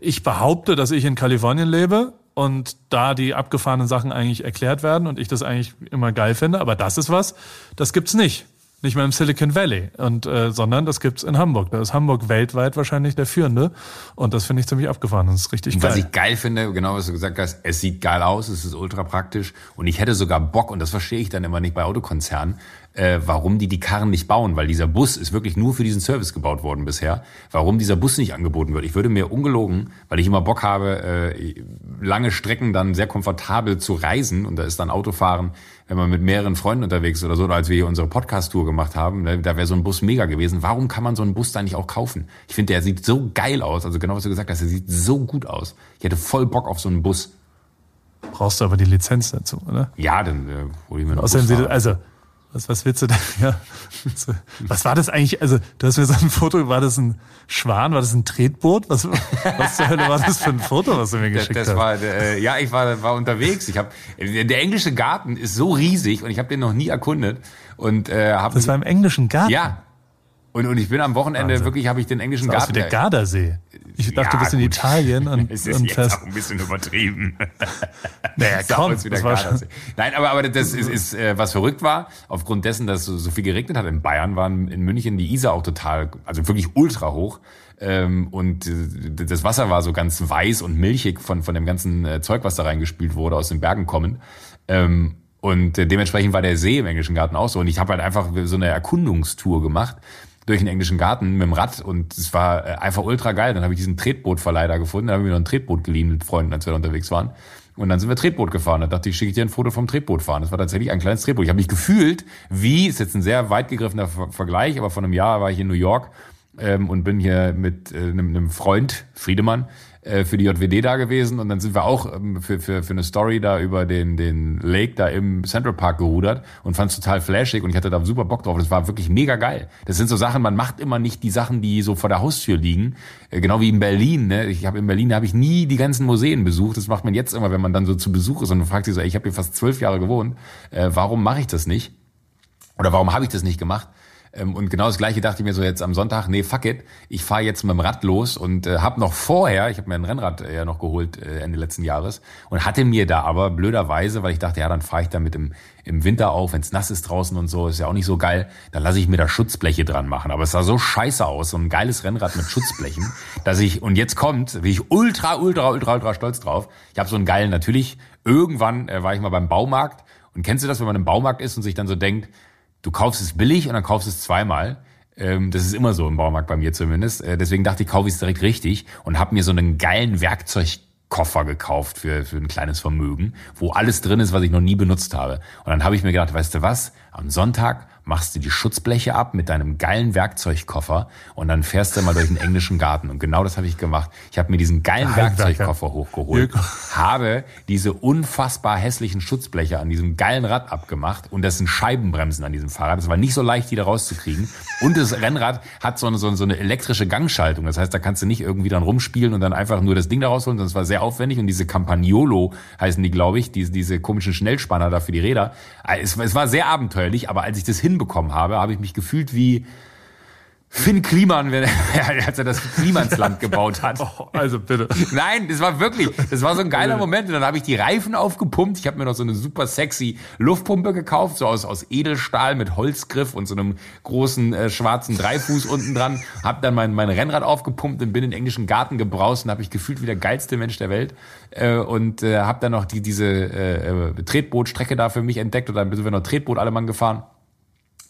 ich behaupte, dass ich in Kalifornien lebe und da die abgefahrenen Sachen eigentlich erklärt werden und ich das eigentlich immer geil finde. Aber das ist was, das gibt's nicht. Nicht mal im Silicon Valley, und, äh, sondern das gibt's in Hamburg. Da ist Hamburg weltweit wahrscheinlich der führende. Und das finde ich ziemlich abgefahren. Das ist richtig geil. Was ich geil finde, genau was du gesagt hast, es sieht geil aus, es ist ultra praktisch. Und ich hätte sogar Bock, und das verstehe ich dann immer nicht bei Autokonzernen, äh, warum die die Karren nicht bauen, weil dieser Bus ist wirklich nur für diesen Service gebaut worden bisher. Warum dieser Bus nicht angeboten wird. Ich würde mir ungelogen, weil ich immer Bock habe, äh, lange Strecken dann sehr komfortabel zu reisen und da ist dann Autofahren, wenn man mit mehreren Freunden unterwegs ist oder so, oder als wir hier unsere Podcast-Tour gemacht haben, ne, da wäre so ein Bus mega gewesen. Warum kann man so einen Bus da nicht auch kaufen? Ich finde, der sieht so geil aus, also genau was du gesagt hast, der sieht so gut aus. Ich hätte voll Bock auf so einen Bus. Brauchst du aber die Lizenz dazu, oder? Ja, dann äh, hole ich mir noch Außerdem, also was, was willst du denn? [LAUGHS] Ja. Was war das eigentlich? Also, du hast mir so ein Foto, war das ein Schwan, war das ein Tretboot? Was, was zur Hölle war das für ein Foto, was du mir [LAUGHS] geschickt das, das hast? War, äh, ja, ich war, war unterwegs. Ich hab, der englische Garten ist so riesig und ich habe den noch nie erkundet. Und, äh, hab das war im englischen Garten? Ja, und, und ich bin am Wochenende Wahnsinn. wirklich, habe ich den englischen Garten. Der Gardasee. Ich dachte, ja, du bist in Italien und, [LAUGHS] es ist und jetzt fährst. auch ein bisschen übertrieben. [LAUGHS] Naja, [LAUGHS] komm, das war schon. Nein, aber, aber das ist, ist äh, was verrückt war. Aufgrund dessen, dass so, so viel geregnet hat in Bayern, waren in München die Isar auch total, also wirklich ultra hoch. Ähm, und äh, das Wasser war so ganz weiß und milchig von, von dem ganzen äh, Zeug, was da reingespült wurde, aus den Bergen kommend. Ähm, und äh, dementsprechend war der See im Englischen Garten auch so. Und ich habe halt einfach so eine Erkundungstour gemacht durch den englischen Garten mit dem Rad und es war äh, einfach ultra geil. Dann habe ich diesen Tretbootverleih gefunden, dann haben wir noch ein Tretboot geliehen mit Freunden, als wir da unterwegs waren. Und dann sind wir Tretboot gefahren. Da dachte ich, schicke ich dir ein Foto vom Tretboot fahren. Das war tatsächlich ein kleines Tretboot. Ich habe mich gefühlt, wie, ist jetzt ein sehr weit gegriffener Vergleich, aber vor einem Jahr war ich in New York ähm, und bin hier mit äh, einem, einem Freund, Friedemann, äh, für die JWD da gewesen und dann sind wir auch ähm, für, für, für eine Story da über den, den Lake da im Central Park gerudert und fand es total flashig und ich hatte da super Bock drauf. Das war wirklich mega geil. Das sind so Sachen, man macht immer nicht die Sachen, die so vor der Haustür liegen. Äh, genau wie in Berlin. Ne? Ich habe in Berlin habe ich nie die ganzen Museen besucht. Das macht man jetzt immer, wenn man dann so zu Besuch ist und man fragt sich so, ey, ich habe hier fast zwölf Jahre gewohnt. Äh, warum mache ich das nicht? Oder warum habe ich das nicht gemacht? Ähm, und genau das gleiche dachte ich mir so jetzt am Sonntag, nee, fuck it, ich fahre jetzt mit dem Rad los und äh, habe noch vorher, ich habe mir ein Rennrad äh, ja noch geholt äh, Ende letzten Jahres und hatte mir da aber blöderweise, weil ich dachte, ja, dann fahre ich damit im, im Winter auf, wenn es nass ist draußen und so, ist ja auch nicht so geil, dann lasse ich mir da Schutzbleche dran machen. Aber es sah so scheiße aus, so ein geiles Rennrad mit Schutzblechen, [LAUGHS] dass ich, und jetzt kommt, bin ich ultra, ultra, ultra, ultra stolz drauf. Ich habe so einen geilen, natürlich, irgendwann äh, war ich mal beim Baumarkt und kennst du das, wenn man im Baumarkt ist und sich dann so denkt, du kaufst es billig und dann kaufst es zweimal. Ähm, das ist immer so im Baumarkt bei mir zumindest. Äh, deswegen dachte ich, kaufe ich es direkt richtig und habe mir so einen geilen Werkzeugkoffer gekauft für, für ein kleines Vermögen, wo alles drin ist, was ich noch nie benutzt habe. Und dann habe ich mir gedacht, weißt du was, am Sonntag machst du die Schutzbleche ab mit deinem geilen Werkzeugkoffer und dann fährst du mal durch den englischen Garten. Und genau das habe ich gemacht. Ich habe mir diesen geilen Werkzeugkoffer hochgeholt, habe diese unfassbar hässlichen Schutzbleche an diesem geilen Rad abgemacht und das sind Scheibenbremsen an diesem Fahrrad. Das war nicht so leicht, die da rauszukriegen. Und das Rennrad hat so eine, so eine elektrische Gangschaltung. Das heißt, da kannst du nicht irgendwie dann rumspielen und dann einfach nur das Ding da rausholen, sondern es war sehr aufwendig. Und diese Campagnolo heißen die, glaube ich, diese, diese komischen Schnellspanner da für die Räder. Es, es war sehr abenteuerlich, aber als ich das hin hinbekommen habe, habe ich mich gefühlt wie Finn Kliman, [LAUGHS] als er das Klimansland [LAUGHS] gebaut hat. Oh, also bitte. Nein, das war wirklich, das war so ein geiler Moment. Und dann habe ich die Reifen aufgepumpt. Ich habe mir noch so eine super sexy Luftpumpe gekauft, so aus, aus Edelstahl mit Holzgriff und so einem großen äh, schwarzen Dreifuß unten dran. Habe dann mein, mein Rennrad aufgepumpt und bin in den englischen Garten gebraust und habe ich gefühlt wie der geilste Mensch der Welt. Äh, und äh, habe dann noch die, diese äh, äh Tretbootstrecke da für mich entdeckt. Und dann sind wir noch Tretboot alle Mann gefahren.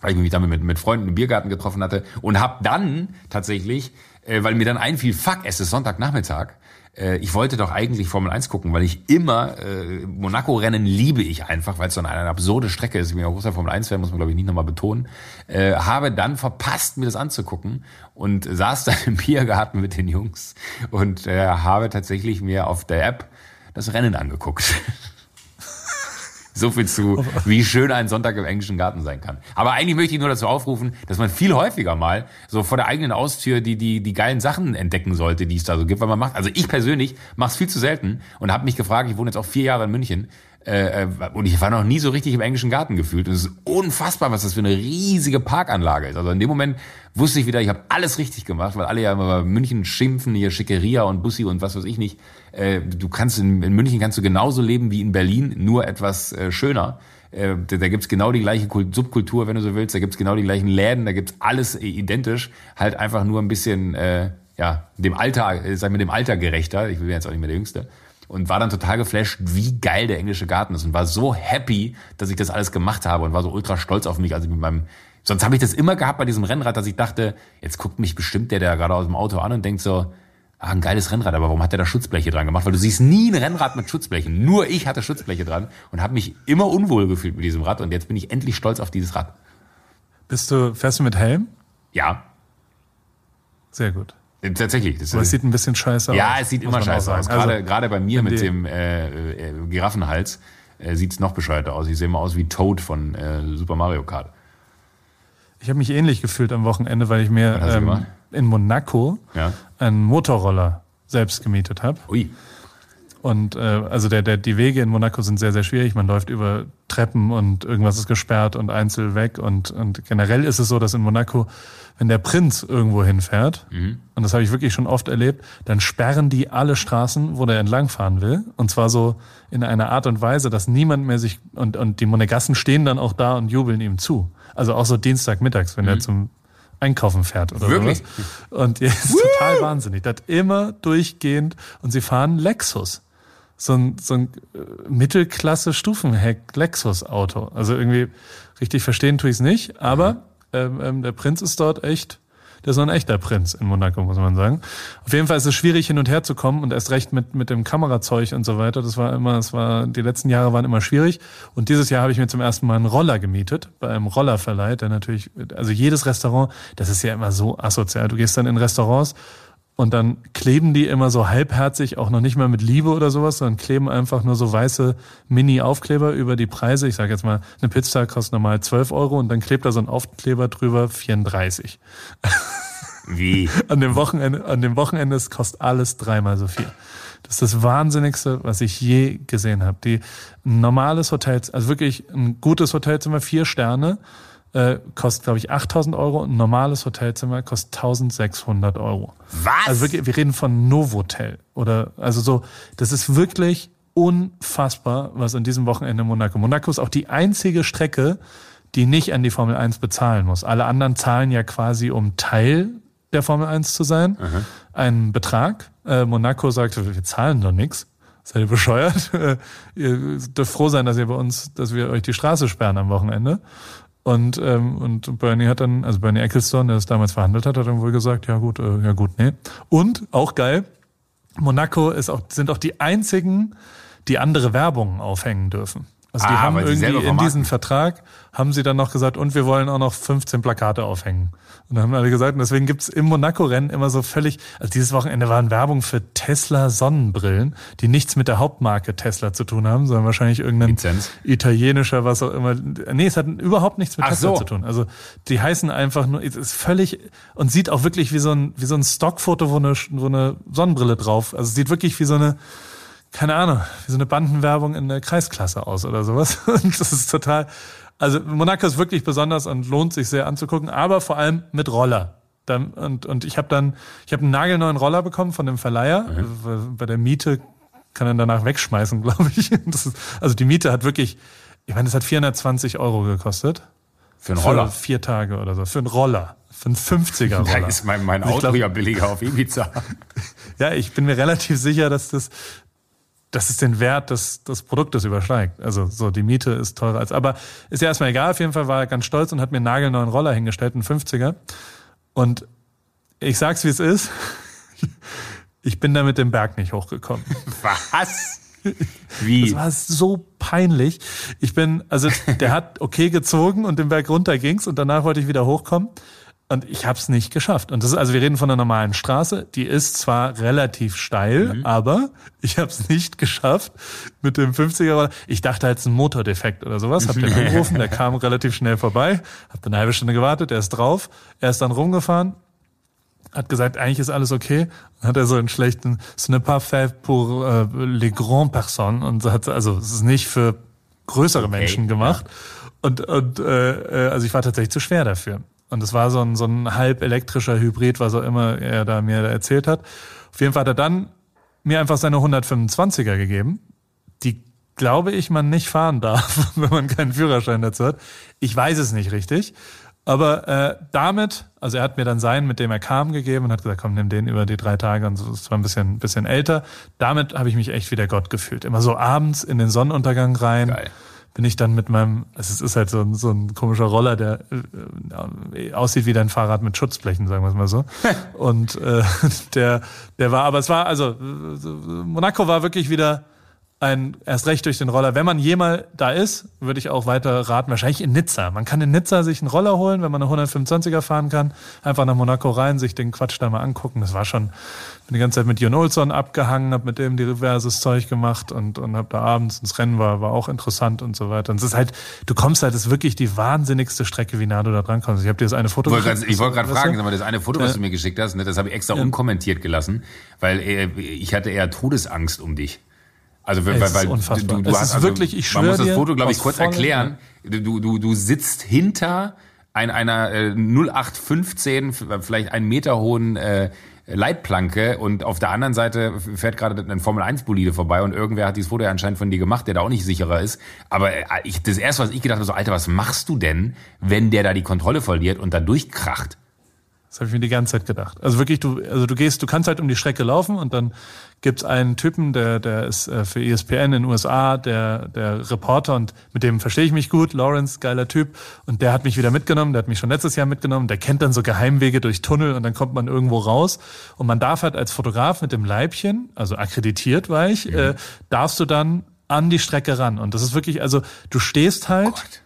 Weil ich mich damit mit, mit Freunden im Biergarten getroffen hatte und habe dann tatsächlich, äh, weil mir dann einfiel, fuck, es ist Sonntagnachmittag, äh, ich wollte doch eigentlich Formel 1 gucken, weil ich immer, äh, Monaco-Rennen liebe ich einfach, weil es so eine, eine absurde Strecke ist. Ich bin ja großer Formel 1-Fan, muss man glaube ich nicht nochmal betonen. Äh, habe dann verpasst, mir das anzugucken und saß dann im Biergarten mit den Jungs und äh, habe tatsächlich mir auf der App das Rennen angeguckt. [LAUGHS] So viel zu, wie schön ein Sonntag im englischen Garten sein kann. Aber eigentlich möchte ich nur dazu aufrufen, dass man viel häufiger mal so vor der eigenen Austür die, die, die geilen Sachen entdecken sollte, die es da so gibt, weil man macht, also ich persönlich mache es viel zu selten und habe mich gefragt, ich wohne jetzt auch vier Jahre in München, äh, äh, und ich war noch nie so richtig im englischen Garten gefühlt. Und es ist unfassbar, was das für eine riesige Parkanlage ist. Also in dem Moment wusste ich wieder, ich habe alles richtig gemacht, weil alle ja immer München schimpfen, hier Schickeria und Bussi und was weiß ich nicht. Äh, du kannst in, in München kannst du genauso leben wie in Berlin, nur etwas äh, schöner. Äh, da, da gibt's genau die gleiche Kult Subkultur, wenn du so willst. Da gibt's genau die gleichen Läden, da gibt's alles äh, identisch. Halt einfach nur ein bisschen, äh, ja, dem Alter, sag mir dem Alter gerechter. Ich bin jetzt auch nicht mehr der Jüngste und war dann total geflasht, wie geil der englische Garten ist und war so happy, dass ich das alles gemacht habe und war so ultra stolz auf mich, als ich mit meinem Sonst habe ich das immer gehabt bei diesem Rennrad, dass ich dachte, jetzt guckt mich bestimmt der, der gerade aus dem Auto an und denkt so, ah, ein geiles Rennrad, aber warum hat der da Schutzbleche dran gemacht? Weil du siehst nie ein Rennrad mit Schutzblechen. Nur ich hatte Schutzbleche dran und habe mich immer unwohl gefühlt mit diesem Rad und jetzt bin ich endlich stolz auf dieses Rad. Bist du, fährst du mit Helm? Ja. Sehr gut. Tatsächlich. Das Aber es sieht ein bisschen scheiße ja, aus. es sieht immer scheiße aus. Gerade, Also, gerade bei mir mit dem äh, äh, Giraffenhals äh, sieht's noch bescheuerter aus. Ich sehe immer aus wie Toad von äh, Super Mario Kart. Ich habe mich ähnlich gefühlt am Wochenende, weil ich mir ähm, in Monaco Ja. einen Motorroller selbst gemietet habe. Ui. Und äh, also der, der, die Wege in Monaco sind sehr, sehr schwierig. Man läuft über Treppen und irgendwas ist gesperrt und einzeln weg. Und, und generell ist es so, dass in Monaco, wenn der Prinz irgendwo hinfährt, und das habe ich wirklich schon oft erlebt, dann sperren die alle Straßen, wo der entlangfahren will. Und zwar so in einer Art und Weise, dass niemand mehr sich und, und die Monegassen stehen dann auch da und jubeln ihm zu. Also auch so Dienstagmittags, wenn er zum Einkaufen fährt oder Wirklich? sowas. Und [LAUGHS] ja, ist total wahnsinnig. Das immer durchgehend und sie fahren Lexus. So ein, so ein äh, Mittelklasse-Stufenheck-Lexus-Auto. Also irgendwie richtig verstehen tue ich es nicht, aber ähm, ähm, der Prinz ist dort echt, der ist noch ein echter Prinz in Monaco, muss man sagen. Auf jeden Fall ist es schwierig, hin und her zu kommen und erst recht mit, mit dem Kamerazeug und so weiter. Das war immer, das war, die letzten Jahre waren immer schwierig. Und dieses Jahr habe ich mir zum ersten Mal einen Roller gemietet, bei einem Rollerverleih, der natürlich, also jedes Restaurant, das ist ja immer so asozial. Du gehst dann in Restaurants und dann kleben die immer so halbherzig, auch noch nicht mal mit Liebe oder sowas, sondern kleben einfach nur so weiße Mini-Aufkleber über die Preise. Ich sage jetzt mal, eine Pizza kostet normal 12 Euro und dann klebt da so ein Aufkleber drüber 34. Wie? [LAUGHS] An dem Wochenende, an dem Wochenende es kostet alles dreimal so viel. Das ist das Wahnsinnigste, was ich je gesehen habe. Die ein normales Hotel, also wirklich ein gutes Hotelzimmer, vier Sterne, äh, kostet, glaube ich, 8000 Euro. Ein normales Hotelzimmer kostet 1600 Euro. Was? Also wirklich, wir reden von Novotel oder also so. Das ist wirklich unfassbar, was an diesem Wochenende in Monaco. Monaco ist auch die einzige Strecke, die nicht an die Formel 1 bezahlen muss. Alle anderen zahlen ja quasi, um Teil der Formel 1 zu sein, einen Betrag. Äh, Monaco sagt, wir zahlen doch nichts. Seid ihr bescheuert? [LAUGHS] Äh, ihr dürft froh sein, dass ihr bei uns, dass wir euch die Straße sperren am Wochenende. Und, ähm, und Bernie hat dann, also Bernie Ecclestone, der das damals verhandelt hat, hat dann wohl gesagt, ja gut, äh, ja gut, nee. Und, auch geil, Monaco ist auch, sind auch die einzigen, die andere Werbung aufhängen dürfen. Also die Ah, haben irgendwie in diesem Vertrag, haben sie dann noch gesagt, und wir wollen auch noch 15 Plakate aufhängen. Und dann haben alle gesagt, und deswegen gibt's im Monaco-Rennen immer so völlig, also dieses Wochenende waren Werbung für Tesla Sonnenbrillen, die nichts mit der Hauptmarke Tesla zu tun haben, sondern wahrscheinlich irgendein Lizenz. italienischer, was auch immer. Nee, es hat überhaupt nichts mit Ach Tesla so. zu tun. Also die heißen einfach nur, es ist völlig und sieht auch wirklich wie so ein wie so ein Stockfoto, wo eine, wo eine Sonnenbrille drauf. Also es sieht wirklich wie so eine, keine Ahnung, wie so eine Bandenwerbung in der Kreisklasse aus oder sowas. [LAUGHS] Und das ist total. Also Monaco ist wirklich besonders und lohnt sich sehr anzugucken, aber vor allem mit Roller. Dann, und, und ich habe dann, ich habe einen nagelneuen Roller bekommen von dem Verleiher. Bei- Bei der Miete kann er danach wegschmeißen, [LAUGHS] glaube ich. Ist, also die Miete hat wirklich, ich meine, das hat 420 Euro gekostet. Für einen Für Roller. vier Tage oder so. Für einen Roller. Für einen 50er Da [LAUGHS] Roller. ist mein, mein Auto glaub- ja billiger auf Ibiza. [LAUGHS] Ja, ich bin mir relativ sicher, dass das dass es den Wert des, des Produktes übersteigt. Also so, die Miete ist teurer als, aber ist ja erstmal egal. Auf jeden Fall war er ganz stolz und hat mir einen nagelneuen Roller hingestellt, einen 50er. Und ich sag's, wie es ist. Ich bin da mit dem Berg nicht hochgekommen. [LAUGHS] Was? Wie? Das war so peinlich. Ich bin, also der hat okay gezogen und den Berg runter ging's und danach wollte ich wieder hochkommen. Und ich habe es nicht geschafft. Und das ist, also wir reden von einer normalen Straße, die ist zwar relativ steil, mhm. aber ich habe es nicht geschafft mit dem 50er Roller. Ich dachte halt, es ist ein Motordefekt oder sowas. Hab den angerufen, der kam relativ schnell vorbei, hab dann eine halbe Stunde gewartet, er ist drauf, er ist dann rumgefahren, hat gesagt, eigentlich ist alles okay. Dann hat er so einen schlechten Ce n'est pas fait pour euh, les grandes personnes und hat also es ist nicht für größere okay, Menschen gemacht. Ja. Und und äh, äh, also ich war tatsächlich zu schwer dafür. Und es war so ein so ein halb elektrischer Hybrid, was auch immer er da mir erzählt hat. Auf jeden Fall hat er dann mir einfach seine 125er gegeben, die glaube ich man nicht fahren [LAUGHS] darf, wenn man keinen Führerschein dazu hat. Ich weiß es nicht richtig. Aber äh, damit, also er hat mir dann seinen, mit dem er kam, gegeben und hat gesagt, komm, nimm den über die drei Tage und so, es war ein bisschen, bisschen älter. Damit habe ich mich echt wie der Gott gefühlt. Immer so abends in den Sonnenuntergang rein. Geil. Bin ich dann mit meinem, es ist halt so ein, so ein komischer Roller, der äh, aussieht wie dein Fahrrad mit Schutzblechen, sagen wir es mal so. [LAUGHS] und äh, [LAUGHS] der, der war, aber es war, also Monaco war wirklich wieder ein erst recht durch den Roller. Wenn man jemals da ist, würde ich auch weiter raten, wahrscheinlich in Nizza. Man kann in Nizza sich einen Roller holen, wenn man eine 125er fahren kann, einfach nach Monaco rein, sich den Quatsch da mal angucken. Das war schon, bin die ganze Zeit mit Jon Olsson abgehangen, habe mit dem diverses Zeug gemacht und, und habe da abends ins Rennen war, war auch interessant und so weiter. Und es ist halt, du kommst halt, es ist wirklich die wahnsinnigste Strecke, wie nah du da dran kommst. Ich habe dir das eine Foto Ich wollte gerade wollt fragen, aber das eine Foto, was du mir geschickt hast, ne, das habe ich extra ja. unkommentiert gelassen, weil äh, ich hatte eher Todesangst um dich. Also weil, weil du, du hast also, wirklich, ich man muss das Foto, glaube ich, kurz erklären. Du, du, du sitzt hinter ein, einer äh, 0815, vielleicht einen Meter hohen äh, Leitplanke und auf der anderen Seite fährt gerade ein Formel 1 Bolide vorbei und irgendwer hat dieses Foto ja anscheinend von dir gemacht, der da auch nicht sicherer ist. Aber äh, ich, das erste, was ich gedacht habe, so Alter, was machst du denn, wenn der da die Kontrolle verliert und da durchkracht? Das habe ich mir die ganze Zeit gedacht. Also wirklich, du, also du gehst, du kannst halt um die Strecke laufen und dann gibt's einen Typen, der, der ist äh, für ESPN in den USA, der, der Reporter und mit dem verstehe ich mich gut, Lawrence, geiler Typ. Und der hat mich wieder mitgenommen, der hat mich schon letztes Jahr mitgenommen, der kennt dann so Geheimwege durch Tunnel und dann kommt man irgendwo raus. Und man darf halt als Fotograf mit dem Leibchen, also akkreditiert war ich, mhm. äh, darfst du dann an die Strecke ran. Und das ist wirklich, also du stehst halt. Oh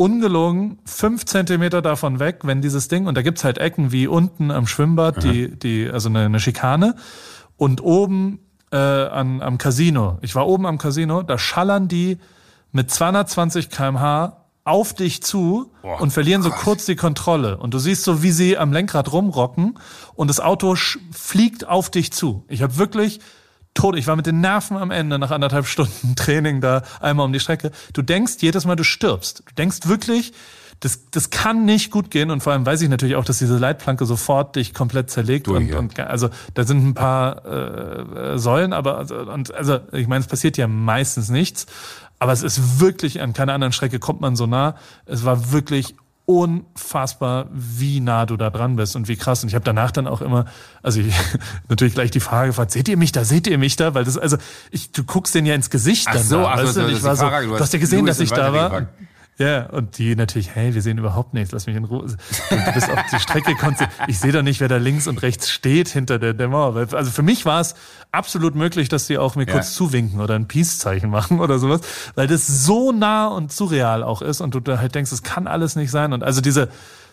ungelogen fünf Zentimeter davon weg, wenn dieses Ding, und da gibt's halt Ecken wie unten am Schwimmbad, Aha. die, die, also eine, eine Schikane, und oben äh, an, am Casino. Ich war oben am Casino, da schallern die mit 220 kmh auf dich zu Boah, und verlieren so kurz die Kontrolle. Und du siehst so, wie sie am Lenkrad rumrocken und das Auto fliegt auf dich zu. Ich habe wirklich tot. Ich war mit den Nerven am Ende nach anderthalb Stunden [LAUGHS] Training da einmal um die Strecke. Du denkst jedes Mal, du stirbst. Du denkst wirklich, das, das kann nicht gut gehen. Und vor allem weiß ich natürlich auch, dass diese Leitplanke sofort dich komplett zerlegt. Du, und, ja. und also da sind ein paar äh, Säulen, aber also, und, also ich meine, es passiert ja meistens nichts. Aber es ist wirklich, an keiner anderen Strecke kommt man so nah. Es war wirklich unfassbar, wie nah du da dran bist und wie krass. Und ich habe danach dann auch immer, also ich, [LAUGHS] natürlich gleich die Frage gefragt, seht ihr mich da, seht ihr mich da? Weil das, also ich, du guckst den ja ins Gesicht ach dann so, da. Ach so, ich war so, du hast ja gesehen, dass ich da war. Ja, und die natürlich, hey, wir sehen überhaupt nichts, lass mich in Ruhe. Du bist auf die Strecke konzentriert. Ich sehe doch nicht, wer da links und rechts steht hinter der, der Mauer. Also für mich war es absolut möglich, dass die auch mir ja. kurz zuwinken oder ein Peace-Zeichen machen oder sowas, weil das so nah und surreal auch ist und du da halt denkst, es kann alles nicht sein. Und also diese,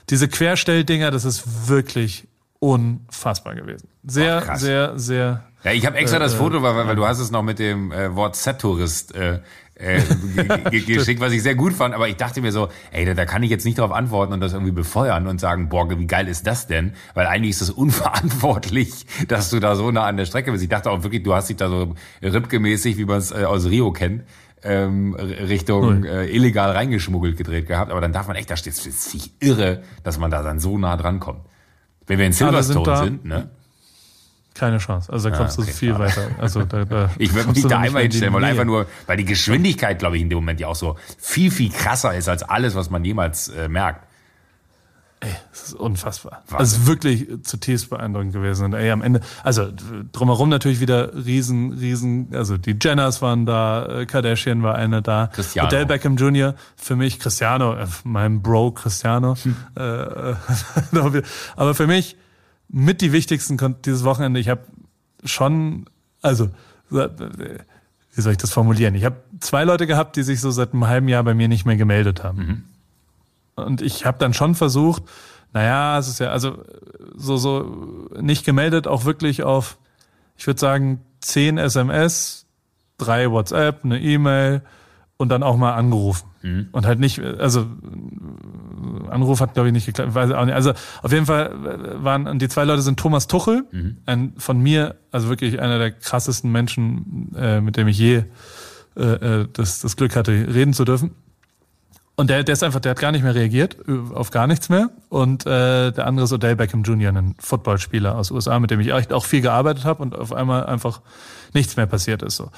diese Querstelldinger, das ist wirklich unfassbar gewesen. Sehr, Ach, sehr, sehr. Ja, ich habe extra äh, das Foto, weil, weil, du hast es noch mit dem äh, Wort Z-Tourist äh, äh, [LAUGHS] geschickt, was ich sehr gut fand. Aber ich dachte mir so, ey, da, da kann ich jetzt nicht darauf antworten und das irgendwie befeuern und sagen, boah, wie geil ist das denn? Weil eigentlich ist es unverantwortlich, [LAUGHS] dass du da so nah an der Strecke bist. Ich dachte auch wirklich, du hast dich da so rippgemäßig, wie man es äh, aus Rio kennt, ähm, Richtung äh, illegal reingeschmuggelt gedreht gehabt. Aber dann darf man echt, da steht es irre, dass man da dann so nah dran kommt. Wenn wir in Silverstone sind, ne? Keine Chance. Also da ah, kommst ah, okay, du viel klar. weiter. Also da, da [LAUGHS] ich würde mich da einmal hinstellen wollen, einfach nur, weil die Geschwindigkeit, glaube ich, in dem Moment ja auch so viel, viel krasser ist als alles, was man jemals äh, merkt. Ey, das ist unfassbar. Wahnsinn. Also wirklich zutiefst beeindruckend gewesen. Und ey, am Ende, also drumherum natürlich wieder riesen, riesen, also die Jenners waren da, äh, Kardashian war eine da, Cristiano. Odell Beckham Jr., für mich Cristiano, äh, mein Bro Cristiano. Hm. Äh, [LAUGHS] aber für mich mit die wichtigsten dieses Wochenende. Ich habe schon, also wie soll ich das formulieren? Ich habe zwei Leute gehabt, die sich so seit einem halben Jahr bei mir nicht mehr gemeldet haben. Mhm. Und ich habe dann schon versucht, naja, es ist ja, also so, so nicht gemeldet, auch wirklich auf, ich würde sagen, zehn SMS, drei WhatsApp, eine E-Mail und dann auch mal angerufen. Mhm. Und halt nicht, also Anruf hat, glaube ich, nicht geklappt. Weiß auch nicht. Also auf jeden Fall waren, die zwei Leute sind Thomas Tuchel, mhm. ein von mir, also wirklich einer der krassesten Menschen, äh, mit dem ich je äh, äh das, das Glück hatte, reden zu dürfen. Und der, der ist einfach, der hat gar nicht mehr reagiert, äh, auf gar nichts mehr. Und äh, der andere ist Odell Beckham Jr., ein Footballspieler aus USA, mit dem ich echt auch viel gearbeitet habe und auf einmal einfach nichts mehr passiert ist. So.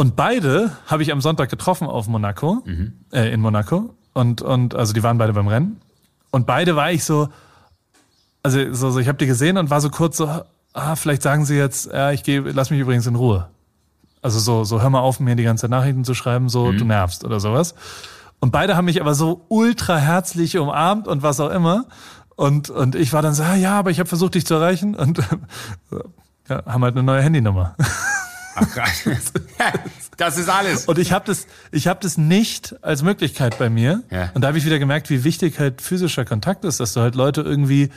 Und beide habe ich am Sonntag getroffen auf Monaco, mhm. äh, in Monaco. Und, und also die waren beide beim Rennen. Und beide war ich so, also so, so ich habe die gesehen und war so kurz so, ah, vielleicht sagen sie jetzt, ja, ich gehe, lass mich übrigens in Ruhe. Also so, so hör mal auf, mir die ganze Nachrichten zu schreiben, so mhm. du nervst oder sowas. Und beide haben mich aber so ultra herzlich umarmt und was auch immer. Und, und ich war dann so, ah, ja, aber ich habe versucht, dich zu erreichen und [LAUGHS] ja, haben halt eine neue Handynummer. [LAUGHS] Das ist alles. Und ich habe das, ich habe das nicht als Möglichkeit bei mir. Ja. Und da habe ich wieder gemerkt, wie wichtig halt physischer Kontakt ist, dass du halt Leute irgendwie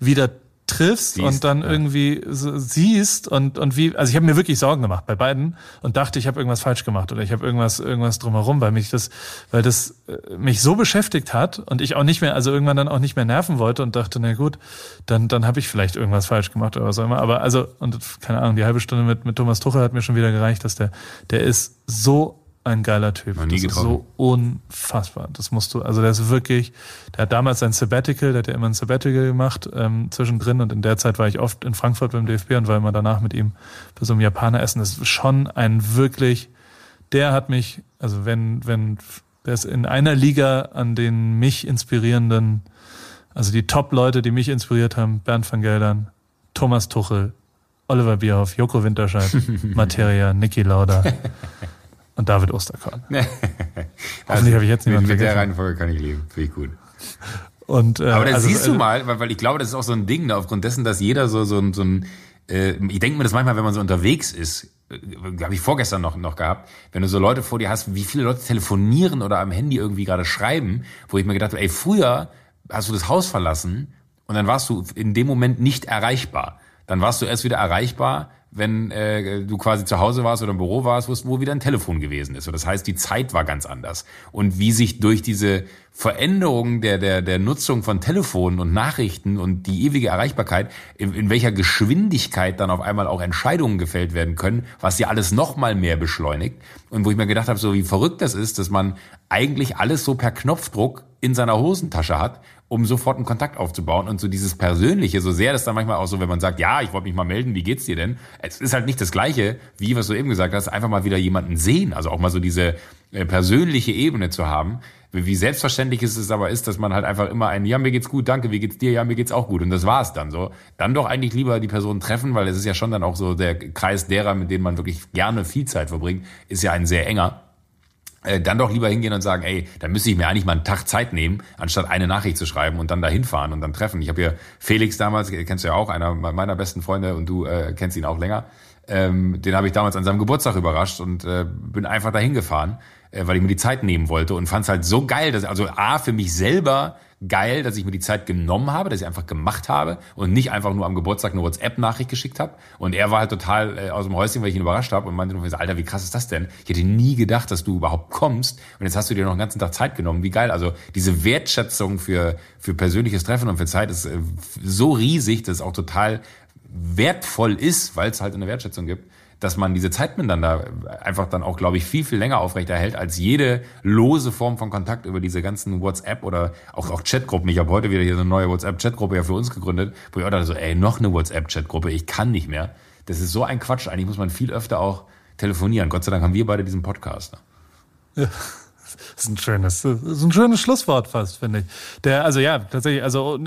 wieder triffst siehst, und dann ja. irgendwie so siehst und und wie also ich habe mir wirklich Sorgen gemacht bei beiden und dachte ich habe irgendwas falsch gemacht oder ich habe irgendwas irgendwas drumherum weil mich das weil das äh, mich so beschäftigt hat und ich auch nicht mehr also irgendwann dann auch nicht mehr nerven wollte und dachte na gut dann dann habe ich vielleicht irgendwas falsch gemacht oder was auch immer aber also und keine Ahnung die halbe Stunde mit mit Thomas Tuchel hat mir schon wieder gereicht dass der der ist so ein geiler Typ. Noch nie das getroffen. ist so unfassbar. Das musst du, also der ist wirklich, der hat damals sein Sabbatical, der hat ja immer ein Sabbatical gemacht ähm, zwischendrin und in der Zeit war ich oft in Frankfurt beim DFB und war immer danach mit ihm bei so einem Japaner essen. Das ist schon ein wirklich, der hat mich, also wenn, wenn, der ist in einer Liga an den mich inspirierenden, also die Top-Leute, die mich inspiriert haben, Bernd van Geldern, Thomas Tuchel, Oliver Bierhoff, Joko Winterscheid, [LAUGHS] Materia, Niki Lauda. Und David Osterkorn. [LAUGHS] Hoffentlich habe ich jetzt niemanden Mit, mit der Reihenfolge kann ich leben. Finde ich gut. Und, äh, Aber da also, siehst du äh, mal, weil, weil ich glaube, das ist auch so ein Ding, ne, aufgrund dessen, dass jeder so, so, so ein, äh, ich denke mir das manchmal, wenn man so unterwegs ist, äh, habe ich vorgestern noch, noch gehabt, wenn du so Leute vor dir hast, wie viele Leute telefonieren oder am Handy irgendwie gerade schreiben, wo ich mir gedacht habe, ey, früher hast du das Haus verlassen und dann warst du in dem Moment nicht erreichbar. Dann warst du erst wieder erreichbar, wenn äh, du quasi zu Hause warst oder im Büro warst, wo, wieder ein Telefon gewesen ist. Und das heißt, die Zeit war ganz anders. Und wie sich durch diese Veränderung der, der, der Nutzung von Telefonen und Nachrichten und die ewige Erreichbarkeit, in, in welcher Geschwindigkeit dann auf einmal auch Entscheidungen gefällt werden können, was ja alles noch mal mehr beschleunigt. Und wo ich mir gedacht habe, so wie verrückt das ist, dass man eigentlich alles so per Knopfdruck in seiner Hosentasche hat um sofort einen Kontakt aufzubauen und so dieses Persönliche, so sehr das dann manchmal auch so, wenn man sagt, ja, ich wollte mich mal melden, wie geht's dir denn? Es ist halt nicht das Gleiche, wie was du eben gesagt hast, einfach mal wieder jemanden sehen, also auch mal so diese äh, persönliche Ebene zu haben. Wie selbstverständlich ist es aber ist, dass man halt einfach immer ein, ja, mir geht's gut, danke, wie geht's dir, ja, mir geht's auch gut und das war's dann so. Dann doch eigentlich lieber die Person treffen, weil es ist ja schon dann auch so der Kreis derer, mit denen man wirklich gerne viel Zeit verbringt, ist ja ein sehr enger dann doch lieber hingehen und sagen, ey, da müsste ich mir eigentlich mal einen Tag Zeit nehmen, anstatt eine Nachricht zu schreiben und dann dahin fahren und dann treffen. Ich habe hier Felix damals, kennst du ja auch, einer meiner besten Freunde und du äh, kennst ihn auch länger. Ähm, den habe ich damals an seinem Geburtstag überrascht und äh, bin einfach dahin gefahren, äh, weil ich mir die Zeit nehmen wollte und fand es halt so geil, dass also a für mich selber geil, dass ich mir die Zeit genommen habe, dass ich einfach gemacht habe und nicht einfach nur am Geburtstag eine WhatsApp-Nachricht geschickt habe. Und er war halt total äh, aus dem Häuschen, weil ich ihn überrascht habe und meinte nur, Alter, wie krass ist das denn? Ich hätte nie gedacht, dass du überhaupt kommst und jetzt hast du dir noch einen ganzen Tag Zeit genommen. Wie geil. Also diese Wertschätzung für, für persönliches Treffen und für Zeit ist äh, so riesig, dass es auch total wertvoll ist, weil es halt eine Wertschätzung gibt dass man diese Zeit miteinander einfach dann auch, glaube ich, viel, viel länger aufrechterhält als jede lose Form von Kontakt über diese ganzen WhatsApp oder auch, auch Chatgruppen. Ich habe heute wieder hier eine neue WhatsApp-Chatgruppe ja für uns gegründet, wo ich auch dachte so, ey, noch eine WhatsApp-Chatgruppe, ich kann nicht mehr. Das ist so ein Quatsch. Eigentlich muss man viel öfter auch telefonieren. Gott sei Dank haben wir beide diesen Podcast. Ne? Ja. Das ist ein schönes, das ist ein schönes Schlusswort fast, finde ich. Der, also ja, tatsächlich, also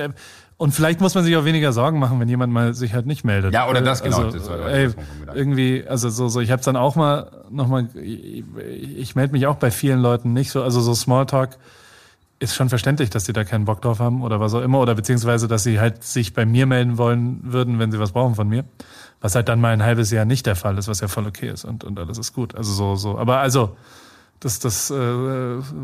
und vielleicht muss man sich auch weniger Sorgen machen, wenn jemand mal sich halt nicht meldet. Ja, oder das genau. Also, das war ey, irgendwie, also so, so ich habe dann auch mal nochmal, ich, ich melde mich auch bei vielen Leuten nicht so, also so Smalltalk ist schon verständlich, dass die da keinen Bock drauf haben oder was auch immer oder beziehungsweise, dass sie halt sich bei mir melden wollen würden, wenn sie was brauchen von mir, was halt dann mal ein halbes Jahr nicht der Fall ist, was ja voll okay ist und und alles ist gut. Also so so, aber also das das, äh,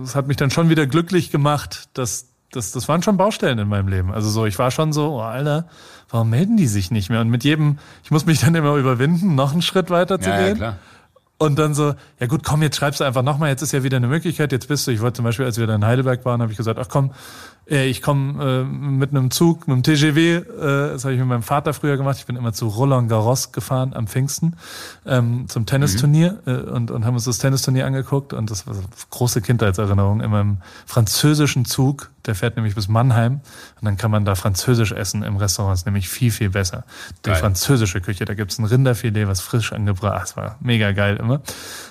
das hat mich dann schon wieder glücklich gemacht, dass das, das waren schon Baustellen in meinem Leben. Also so, ich war schon so, oh, Alter, warum melden die sich nicht mehr? Und mit jedem, ich muss mich dann immer überwinden, noch einen Schritt weiter zu ja, gehen. Ja, klar. Und dann so, ja gut, komm, jetzt schreibst du einfach nochmal, jetzt ist ja wieder eine Möglichkeit, jetzt bist du, ich wollte zum Beispiel, als wir da in Heidelberg waren, habe ich gesagt, ach komm, ich komme äh, mit einem Zug, mit einem TGW, äh, das habe ich mit meinem Vater früher gemacht. Ich bin immer zu Roland Garros gefahren am Pfingsten ähm, zum Tennisturnier mhm. äh, und, und haben uns das Tennisturnier angeguckt und das war so große Kindheitserinnerung in meinem französischen Zug. Der fährt nämlich bis Mannheim und dann kann man da französisch essen im Restaurant. Das ist nämlich viel, viel besser. Die geil. französische Küche, da gibt's ein Rinderfilet, was frisch angebracht. Das war mega geil immer.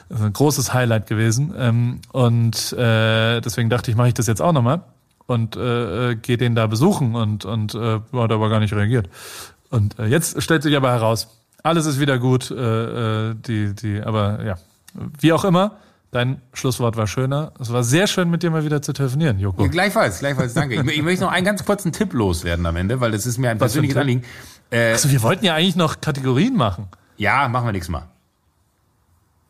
Das ist ein großes Highlight gewesen. Ähm, und äh, deswegen dachte ich, mache ich das jetzt auch nochmal und äh, äh, gehe den da besuchen und, und äh, hat aber gar nicht reagiert. Und äh, jetzt stellt sich aber heraus, alles ist wieder gut, äh, äh, die, die, aber ja, wie auch immer, dein Schlusswort war schöner. Es war sehr schön, mit dir mal wieder zu telefonieren, Joko. Ja, gleichfalls, gleichfalls, danke. Ich, ich, möchte noch einen ganz kurzen Tipp loswerden am Ende, weil das ist mir ein persönliches Anliegen. Äh, also wir wollten ja eigentlich noch Kategorien machen. Ja, machen wir nächstes Mal.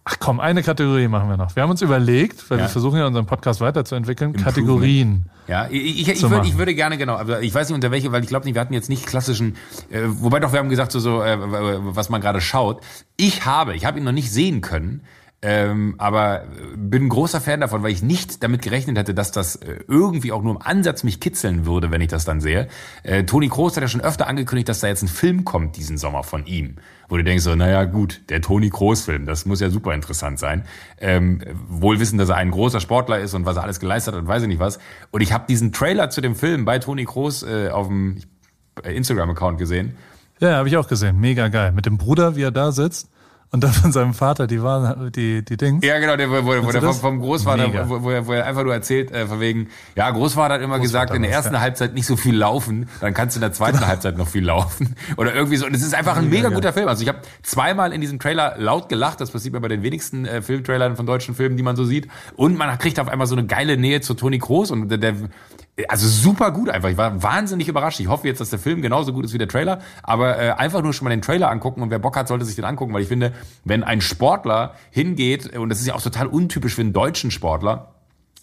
Ach komm, eine Kategorie machen wir noch. Wir haben uns überlegt, weil ja. wir versuchen ja unseren Podcast weiterzuentwickeln, Kategorien. Ja, ich, ich, ich, würde, ich würde gerne genau, aber ich weiß nicht unter welche, weil ich glaube nicht, wir hatten jetzt nicht klassischen, äh, wobei doch wir haben gesagt so, so äh, was man gerade schaut. Ich habe, ich habe ihn noch nicht sehen können, ähm, aber bin ein großer Fan davon, weil ich nicht damit gerechnet hätte, dass das äh, irgendwie auch nur im Ansatz mich kitzeln würde, wenn ich das dann sehe. Äh, Toni Kroos hat ja schon öfter angekündigt, dass da jetzt ein Film kommt diesen Sommer von ihm. Wo du denkst so, naja gut, der Toni Kroos-Film, das muss ja super interessant sein. Ähm, wohl wissen, dass er ein großer Sportler ist und was er alles geleistet hat weiß ich nicht was. Und ich habe diesen Trailer zu dem Film bei Toni Kroos äh, auf dem Instagram-Account gesehen. Ja, habe ich auch gesehen. Mega geil. Mit dem Bruder, wie er da sitzt und dann von seinem Vater die waren die die Dings. Ja, genau, der, wo, wo, der vom, vom Großvater, wo, wo, er, wo er einfach nur erzählt, äh, von wegen, ja, Großvater hat immer Großvater gesagt, in der ersten ja. Halbzeit nicht so viel laufen, dann kannst du in der zweiten genau. Halbzeit noch viel laufen. [LAUGHS] Oder irgendwie so. Und es ist einfach ein mega, guter Film. Also ich habe zweimal in diesem Trailer laut gelacht, das passiert mir bei den wenigsten äh, Filmtrailern von deutschen Filmen, die man so sieht. Und man kriegt auf einmal so eine geile Nähe zu Toni Kroos und der, der also super gut einfach. Ich war wahnsinnig überrascht. Ich hoffe jetzt, dass der Film genauso gut ist wie der Trailer. Aber äh, einfach nur schon mal den Trailer angucken und wer Bock hat, sollte sich den angucken, weil ich finde, wenn ein Sportler hingeht, und das ist ja auch total untypisch für einen deutschen Sportler,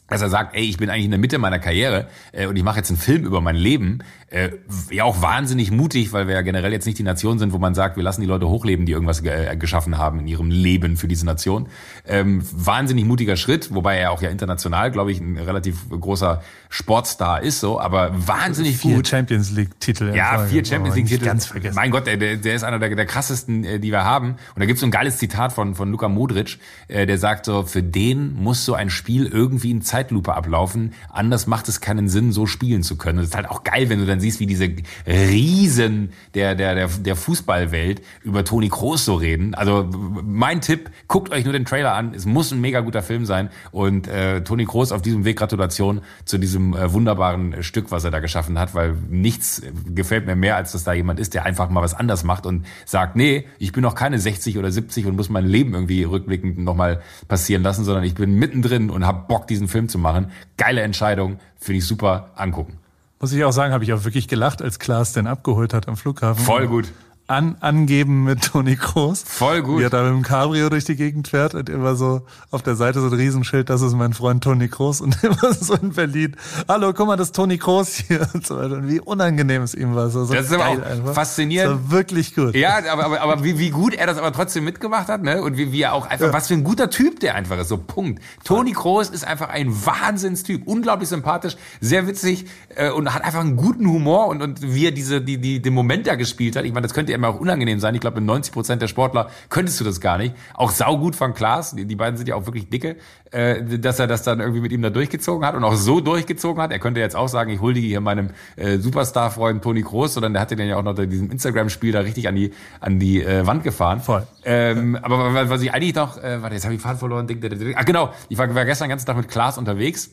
dass er sagt, ey, ich bin eigentlich in der Mitte meiner Karriere äh, und ich mache jetzt einen Film über mein Leben. Äh, ja, auch wahnsinnig mutig, weil wir ja generell jetzt nicht die Nation sind, wo man sagt, wir lassen die Leute hochleben, die irgendwas ge äh, geschaffen haben in ihrem Leben für diese Nation. Ähm, wahnsinnig mutiger Schritt, wobei er auch ja international, glaube ich, ein relativ großer Sportstar ist, so, aber wahnsinnig vier gut. Champions League-Titel. Ja, vier Champions League-Titel. Ganz vergessen. Mein Gott, der, der ist einer der, der krassesten, äh, die wir haben. Und da gibt's so ein geiles Zitat von, von Luka Modric, äh, der sagt so, für den muss so ein Spiel irgendwie in Zeitlupe ablaufen laufen. Anders macht es keinen Sinn, so spielen zu können. Es ist halt auch geil, wenn du dann siehst, wie diese Riesen der, der, der, der Fußballwelt über Toni Kroos so reden. Also mein Tipp, guckt euch nur den Trailer an. Es muss ein mega guter Film sein. Und äh, Toni Kroos auf diesem Weg Gratulation zu diesem äh, wunderbaren Stück, was er da geschaffen hat, weil nichts gefällt mir mehr, als dass da jemand ist, der einfach mal was anders macht und sagt, nee, ich bin noch keine 60 oder 70 und muss mein Leben irgendwie rückblickend nochmal passieren lassen, sondern ich bin mittendrin und hab Bock, diesen Film zu machen geile Entscheidung, finde ich super, angucken. Muss ich auch sagen, habe ich auch wirklich gelacht, als Klaas den abgeholt hat am Flughafen. Voll gut an, angeben mit Toni Kroos. Voll gut. Wie er da mit dem Cabrio durch die Gegend fährt und immer so auf der Seite so ein Riesenschild, das ist mein Freund Toni Kroos und [LAUGHS] immer so in Berlin. Hallo, guck mal, das ist Toni Kroos hier [LAUGHS] und so weiter. Und wie unangenehm es ihm war. So, so das ist aber auch einfach. faszinierend. Das war wirklich gut. Ja, aber, aber, aber wie, wie gut er das aber trotzdem mitgemacht hat, ne? Und wie, wie er auch einfach, ja. was für ein guter Typ der einfach ist. So, Punkt. Toni Kroos ist einfach ein Wahnsinnstyp. Unglaublich sympathisch, sehr witzig äh, und hat einfach einen guten Humor und, und wie er diese, die, die, den Moment da gespielt hat. Ich meine, das könnte die immer auch unangenehm sein. Ich glaube, in 90 Prozent der Sportler könntest du das gar nicht. Auch saugut von Klaas, die, die beiden sind ja auch wirklich dicke, äh, dass er das dann irgendwie mit ihm da durchgezogen hat und auch so durchgezogen hat. Er könnte jetzt auch sagen, ich huldige hier meinem äh, Superstar-Freund Toni Kroos, sondern der hatte den ja auch noch in diesem Instagram-Spiel da richtig an die, an die äh, Wand gefahren. Voll. Ähm, aber was ich eigentlich noch, äh, warte, jetzt habe ich Faden verloren. Ding, ding, ding. Ah, genau, ich war, war gestern den ganzen Tag mit Klaas unterwegs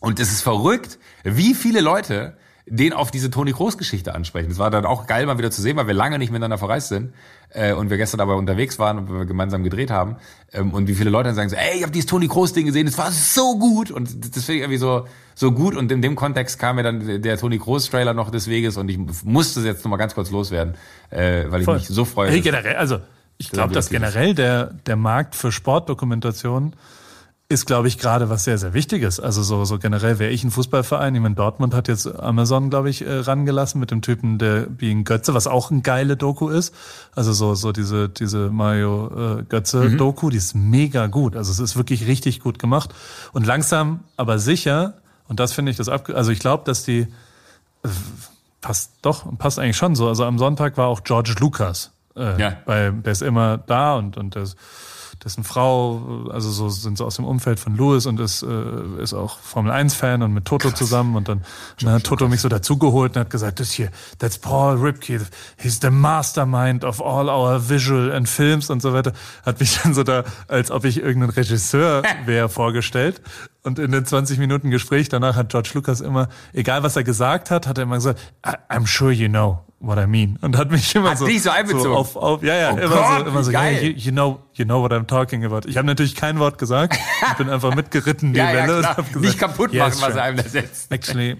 und es ist verrückt, wie viele Leute den auf diese Toni Kroos Geschichte ansprechen. Das war dann auch geil, mal wieder zu sehen, weil wir lange nicht miteinander verreist sind äh, und wir gestern aber unterwegs waren und wir gemeinsam gedreht haben ähm, und wie viele Leute dann sagen so, ey, ich habe dieses Toni Kroos Ding gesehen, das war so gut und das finde ich irgendwie so so gut und in dem Kontext kam mir dann der Toni Kroos Trailer noch des Weges und ich musste es jetzt noch mal ganz kurz loswerden, äh, weil ich Voll. mich so freue. Hey, generell, also ich glaube, dass generell der der Markt für Sportdokumentation ist, glaube ich, gerade was sehr, sehr Wichtiges. Also so, so generell wäre ich ein Fußballverein. Ich meine, Dortmund hat jetzt Amazon, glaube ich, äh, rangelassen mit dem Typen, der Being Götze, was auch ein geile Doku ist. Also so, so diese, diese Mario äh, Götze-Doku, mhm. die ist mega gut. Also es ist wirklich richtig gut gemacht. Und langsam, aber sicher, und das finde ich das ab, also ich glaube, dass die, äh, passt doch, passt eigentlich schon so. Also am Sonntag war auch George Lucas. Äh, ja. Bei, der ist immer da und, und das, dessen Frau, also so sind so aus dem Umfeld von Lewis und ist, äh, ist auch Formel 1 Fan und mit Toto Krass. zusammen und dann, dann hat Toto mich so dazugeholt und hat gesagt, das hier, that's Paul Ripke, he's the mastermind of all our visual and films und so weiter, hat mich dann so da, als ob ich irgendein Regisseur [LAUGHS] wäre, vorgestellt und in den 20 Minuten Gespräch danach hat George Lucas immer, egal was er gesagt hat, hat er immer gesagt, I'm sure you know what I mean. Und hat mich immer hat so, so einbezogen. So auf, auf, ja, ja, oh immer Gott, so, immer so, yeah, you, you, know, you know what I'm talking about. Ich habe natürlich kein Wort gesagt. Ich bin einfach mitgeritten, die [LAUGHS] ja, Welle. Ja, gesagt, Nicht kaputt machen, yes, was er einem da setzt. Actually,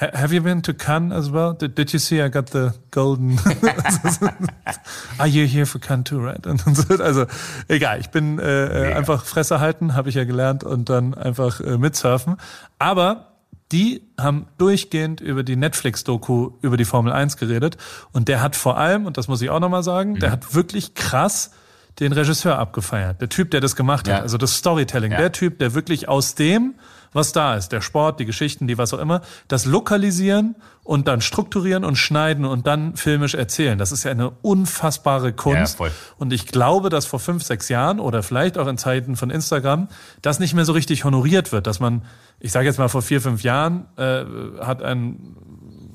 have you been to Cannes as well? Did, did you see I got the golden? [LAUGHS] Are you here for Cannes too, right? [LAUGHS] also, egal, ich bin äh, einfach Fresse halten, habe ich ja gelernt und dann einfach äh, mitsurfen. Aber die haben durchgehend über die Netflix-Doku über die Formel 1 geredet. Und der hat vor allem, und das muss ich auch nochmal sagen, mhm. der hat wirklich krass den Regisseur abgefeiert. Der Typ, der das gemacht ja. hat. Also das Storytelling. Ja. Der Typ, der wirklich aus dem, was da ist, der Sport, die Geschichten, die was auch immer, das lokalisieren und dann strukturieren und schneiden und dann filmisch erzählen. Das ist ja eine unfassbare Kunst. Ja, und ich glaube, dass vor fünf, sechs Jahren oder vielleicht auch in Zeiten von Instagram das nicht mehr so richtig honoriert wird, dass man, ich sage jetzt mal vor vier, fünf Jahren, äh, hat ein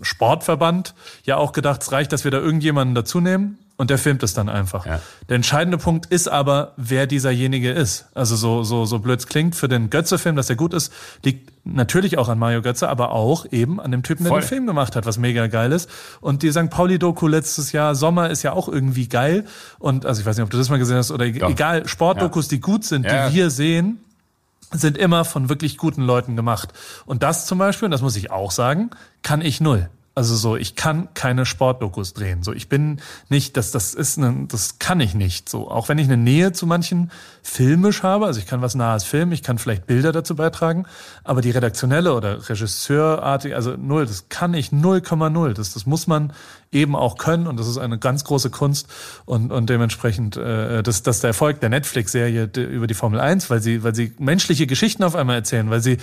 Sportverband ja auch gedacht, es reicht, dass wir da irgendjemanden dazu nehmen und der filmt es dann einfach. Ja. Der entscheidende Punkt ist aber, wer dieserjenige ist. Also so, so, so blöd es klingt, für den Götze-Film, dass der gut ist, liegt natürlich auch an Mario Götze, aber auch eben an dem Typen, der Voll. den Film gemacht hat, was mega geil ist. Und die St. Pauli-Doku letztes Jahr, Sommer, ist ja auch irgendwie geil. Und also ich weiß nicht, ob du das mal gesehen hast, oder Doch. egal, Sportdokus, ja. die gut sind, ja. die wir sehen, sind immer von wirklich guten Leuten gemacht. Und das zum Beispiel, und das muss ich auch sagen, kann ich null. Also so, ich kann keine Sportdokus drehen. So, ich bin nicht, das, das ist eine, das kann ich nicht. So, auch wenn ich eine Nähe zu manchen filmisch habe, also ich kann was nahes filmen, ich kann vielleicht Bilder dazu beitragen, aber die redaktionelle oder Regisseurartig, also null, das kann ich 0,0. Das, das muss man eben auch können und das ist eine ganz große Kunst und, und dementsprechend äh, das, das ist der Erfolg der Netflix-Serie über die Formel 1, weil sie, weil sie menschliche Geschichten auf einmal erzählen, weil sie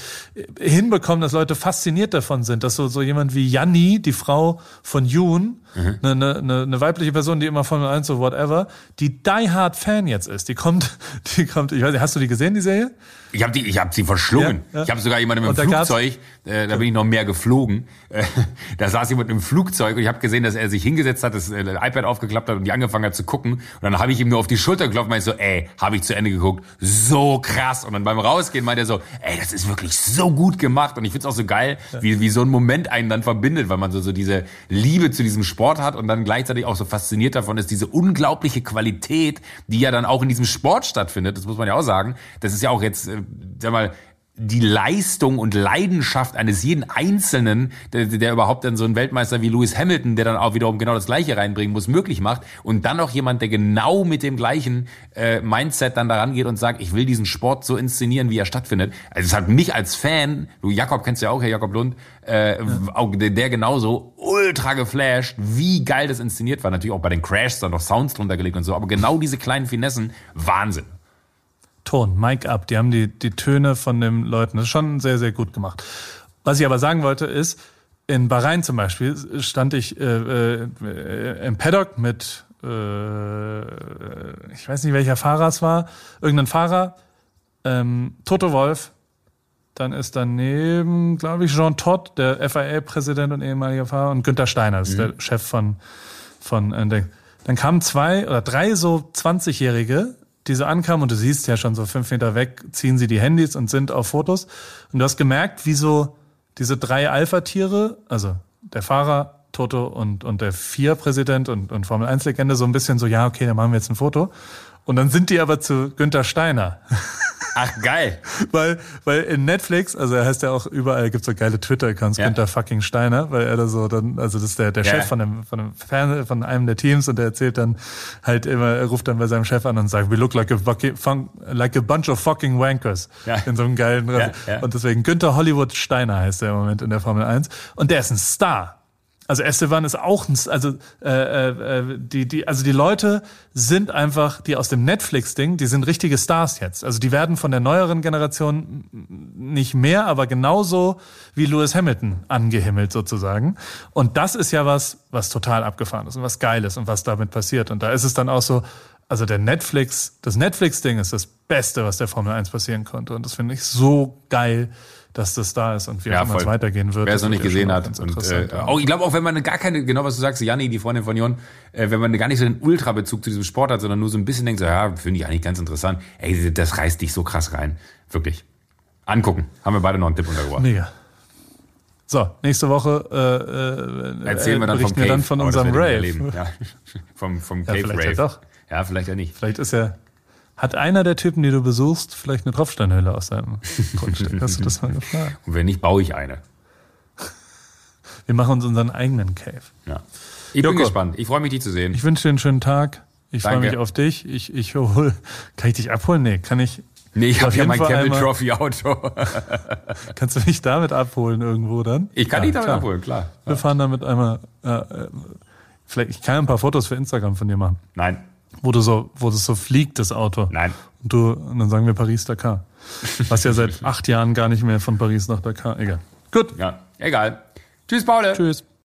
hinbekommen, dass Leute fasziniert davon sind, dass so, so jemand wie Janni, die Frau von Yoon, mhm. eine, eine, eine weibliche Person, die immer Formel 1 so whatever, die die Hard Fan jetzt ist, die kommt, [LAUGHS] die kommt, ich weiß nicht, hast du die gesehen, die Serie? Ich habe die, ich habe sie verschlungen. Ja, ja. Ich habe sogar jemanden im Flugzeug, äh, da bin ich noch mehr geflogen. Äh, [LAUGHS] da saß jemand im Flugzeug und ich habe gesehen, dass er sich hingesetzt hat, das äh, iPad aufgeklappt hat und die angefangen hat zu gucken. Und dann habe ich ihm nur auf die Schulter geklopft und meinte so, ey, habe ich zu Ende geguckt, so krass. Und dann beim Rausgehen meinte er so, ey, das ist wirklich so gut gemacht. Und ich find's auch so geil, ja. wie, wie so ein Moment einen dann verbindet, weil man so, so diese Liebe zu diesem Sport hat und dann gleichzeitig auch so fasziniert davon ist, diese unglaubliche Qualität, die ja dann auch in diesem Sport stattfindet. Das muss man ja auch sagen. Das ist ja auch jetzt, äh, sag mal, die Leistung und Leidenschaft eines jeden Einzelnen, der, der überhaupt dann so ein Weltmeister wie Lewis Hamilton, der dann auch wiederum genau das Gleiche reinbringen muss, möglich macht. Und dann noch jemand, der genau mit dem gleichen äh, Mindset dann daran geht und sagt, ich will diesen Sport so inszenieren, wie er stattfindet. Also es hat mich als Fan, du Jakob kennst ja auch, Herr Jakob Lund, äh, ja. auch der, der genauso ultra geflasht, wie geil das inszeniert war. Natürlich auch bei den Crashs dann noch Sounds drunter gelegt und so, aber genau diese kleinen Finessen, Wahnsinn. Ton, Mic up. Die haben die, die Töne von den Leuten. Das ist schon sehr, sehr gut gemacht. Was ich aber sagen wollte ist, in Bahrain zum Beispiel stand ich äh, äh, im Paddock mit, äh, ich weiß nicht welcher Fahrer es war, irgendein Fahrer, ähm, Toto Wolf, dann ist daneben, glaube ich, Jean Todt, der FIA-Präsident und ehemaliger Fahrer, und Günther Steiner, das ist der Chef von, von äh, dann kamen zwei oder drei so 20-Jährige, die so ankamen und du siehst ja schon so fünf Meter weg, ziehen sie die Handys und sind auf Fotos. Und du hast gemerkt, wie so diese drei Alpha-Tiere, also der Fahrer, Toto und, und der Vier-Präsident und, und Formel-1-Legende so ein bisschen so, ja, okay, dann machen wir jetzt ein Foto. Und dann sind die aber zu Günther Steiner. Ach, geil. [LAUGHS] weil, weil in Netflix, also er heißt ja auch überall, gibt's so geile Twitter-Accounts, Ja. Günther fucking Steiner, weil er da so dann, also das ist der, der Ja. Chef von dem, von dem Fern von einem der Teams und der erzählt dann halt immer, er ruft dann bei seinem Chef an und sagt, we look like a, fucking, fun- like a bunch of fucking wankers. Ja. In so einem geilen, Ja, ja. und deswegen Günther Hollywood Steiner heißt er im Moment in der Formel 1 und der ist ein Star. Also Esteban ist auch ein, also äh, äh, die die also die Leute sind einfach die aus dem Netflix-Ding, die sind richtige Stars jetzt. Also die werden von der neueren Generation nicht mehr, aber genauso wie Lewis Hamilton angehimmelt sozusagen. Und das ist ja was, was total abgefahren ist und was geil ist und was damit passiert. Und da ist es dann auch so, also der Netflix, das Netflix-Ding ist das Beste, was der Formel 1 passieren konnte. Und das finde ich so geil, dass das da ist und wie auch immer es weitergehen wird. Wer es noch nicht ja gesehen hat. Und, äh, ja. auch, ich glaube auch, wenn man gar keine, genau was du sagst, Janni, die Freundin von Jon, äh, wenn man gar nicht so den Ultra-Bezug zu diesem Sport hat, sondern nur so ein bisschen denkt, so, ja, finde ich eigentlich ganz interessant. Ey, das reißt dich so krass rein. Wirklich. Angucken. Haben wir beide noch einen Tipp untergebracht. Mega. So, nächste Woche äh, äh, Erzählen wir dann vom wir dann von unserem Rave. Ja. [LAUGHS] vom vom Ja, Cave vielleicht Rave. ja doch. Ja, vielleicht ja nicht. Vielleicht ist ja, hat einer der Typen, die du besuchst, vielleicht eine Tropfsteinhöhle aus seinem Grundstück? Hast du das mal gefragt? Und wenn nicht, baue ich eine. [LAUGHS] Wir machen uns unseren eigenen Cave. Ja. Ich bin Joko. gespannt. Ich freue mich, dich zu sehen. Ich wünsche dir einen schönen Tag. Ich freue mich auf dich. Ich, ich hol, kann ich dich abholen? Nee, kann ich, nee, ich habe ja mein einmal- Trophy Auto. [LAUGHS] kannst du mich damit abholen irgendwo dann? Ich kann Ja, dich damit klar. abholen, klar. Wir fahren damit einmal, äh, äh, vielleicht, ich kann ein paar Fotos für Instagram von dir machen, Nein, wo du so, wo das so fliegt, das Auto. nein. Und du, und dann sagen wir Paris-Dakar. Was ja seit [LAUGHS] acht Jahren gar nicht mehr von Paris nach Dakar. Egal. Gut. Ja, egal. Tschüss, Paul. Tschüss.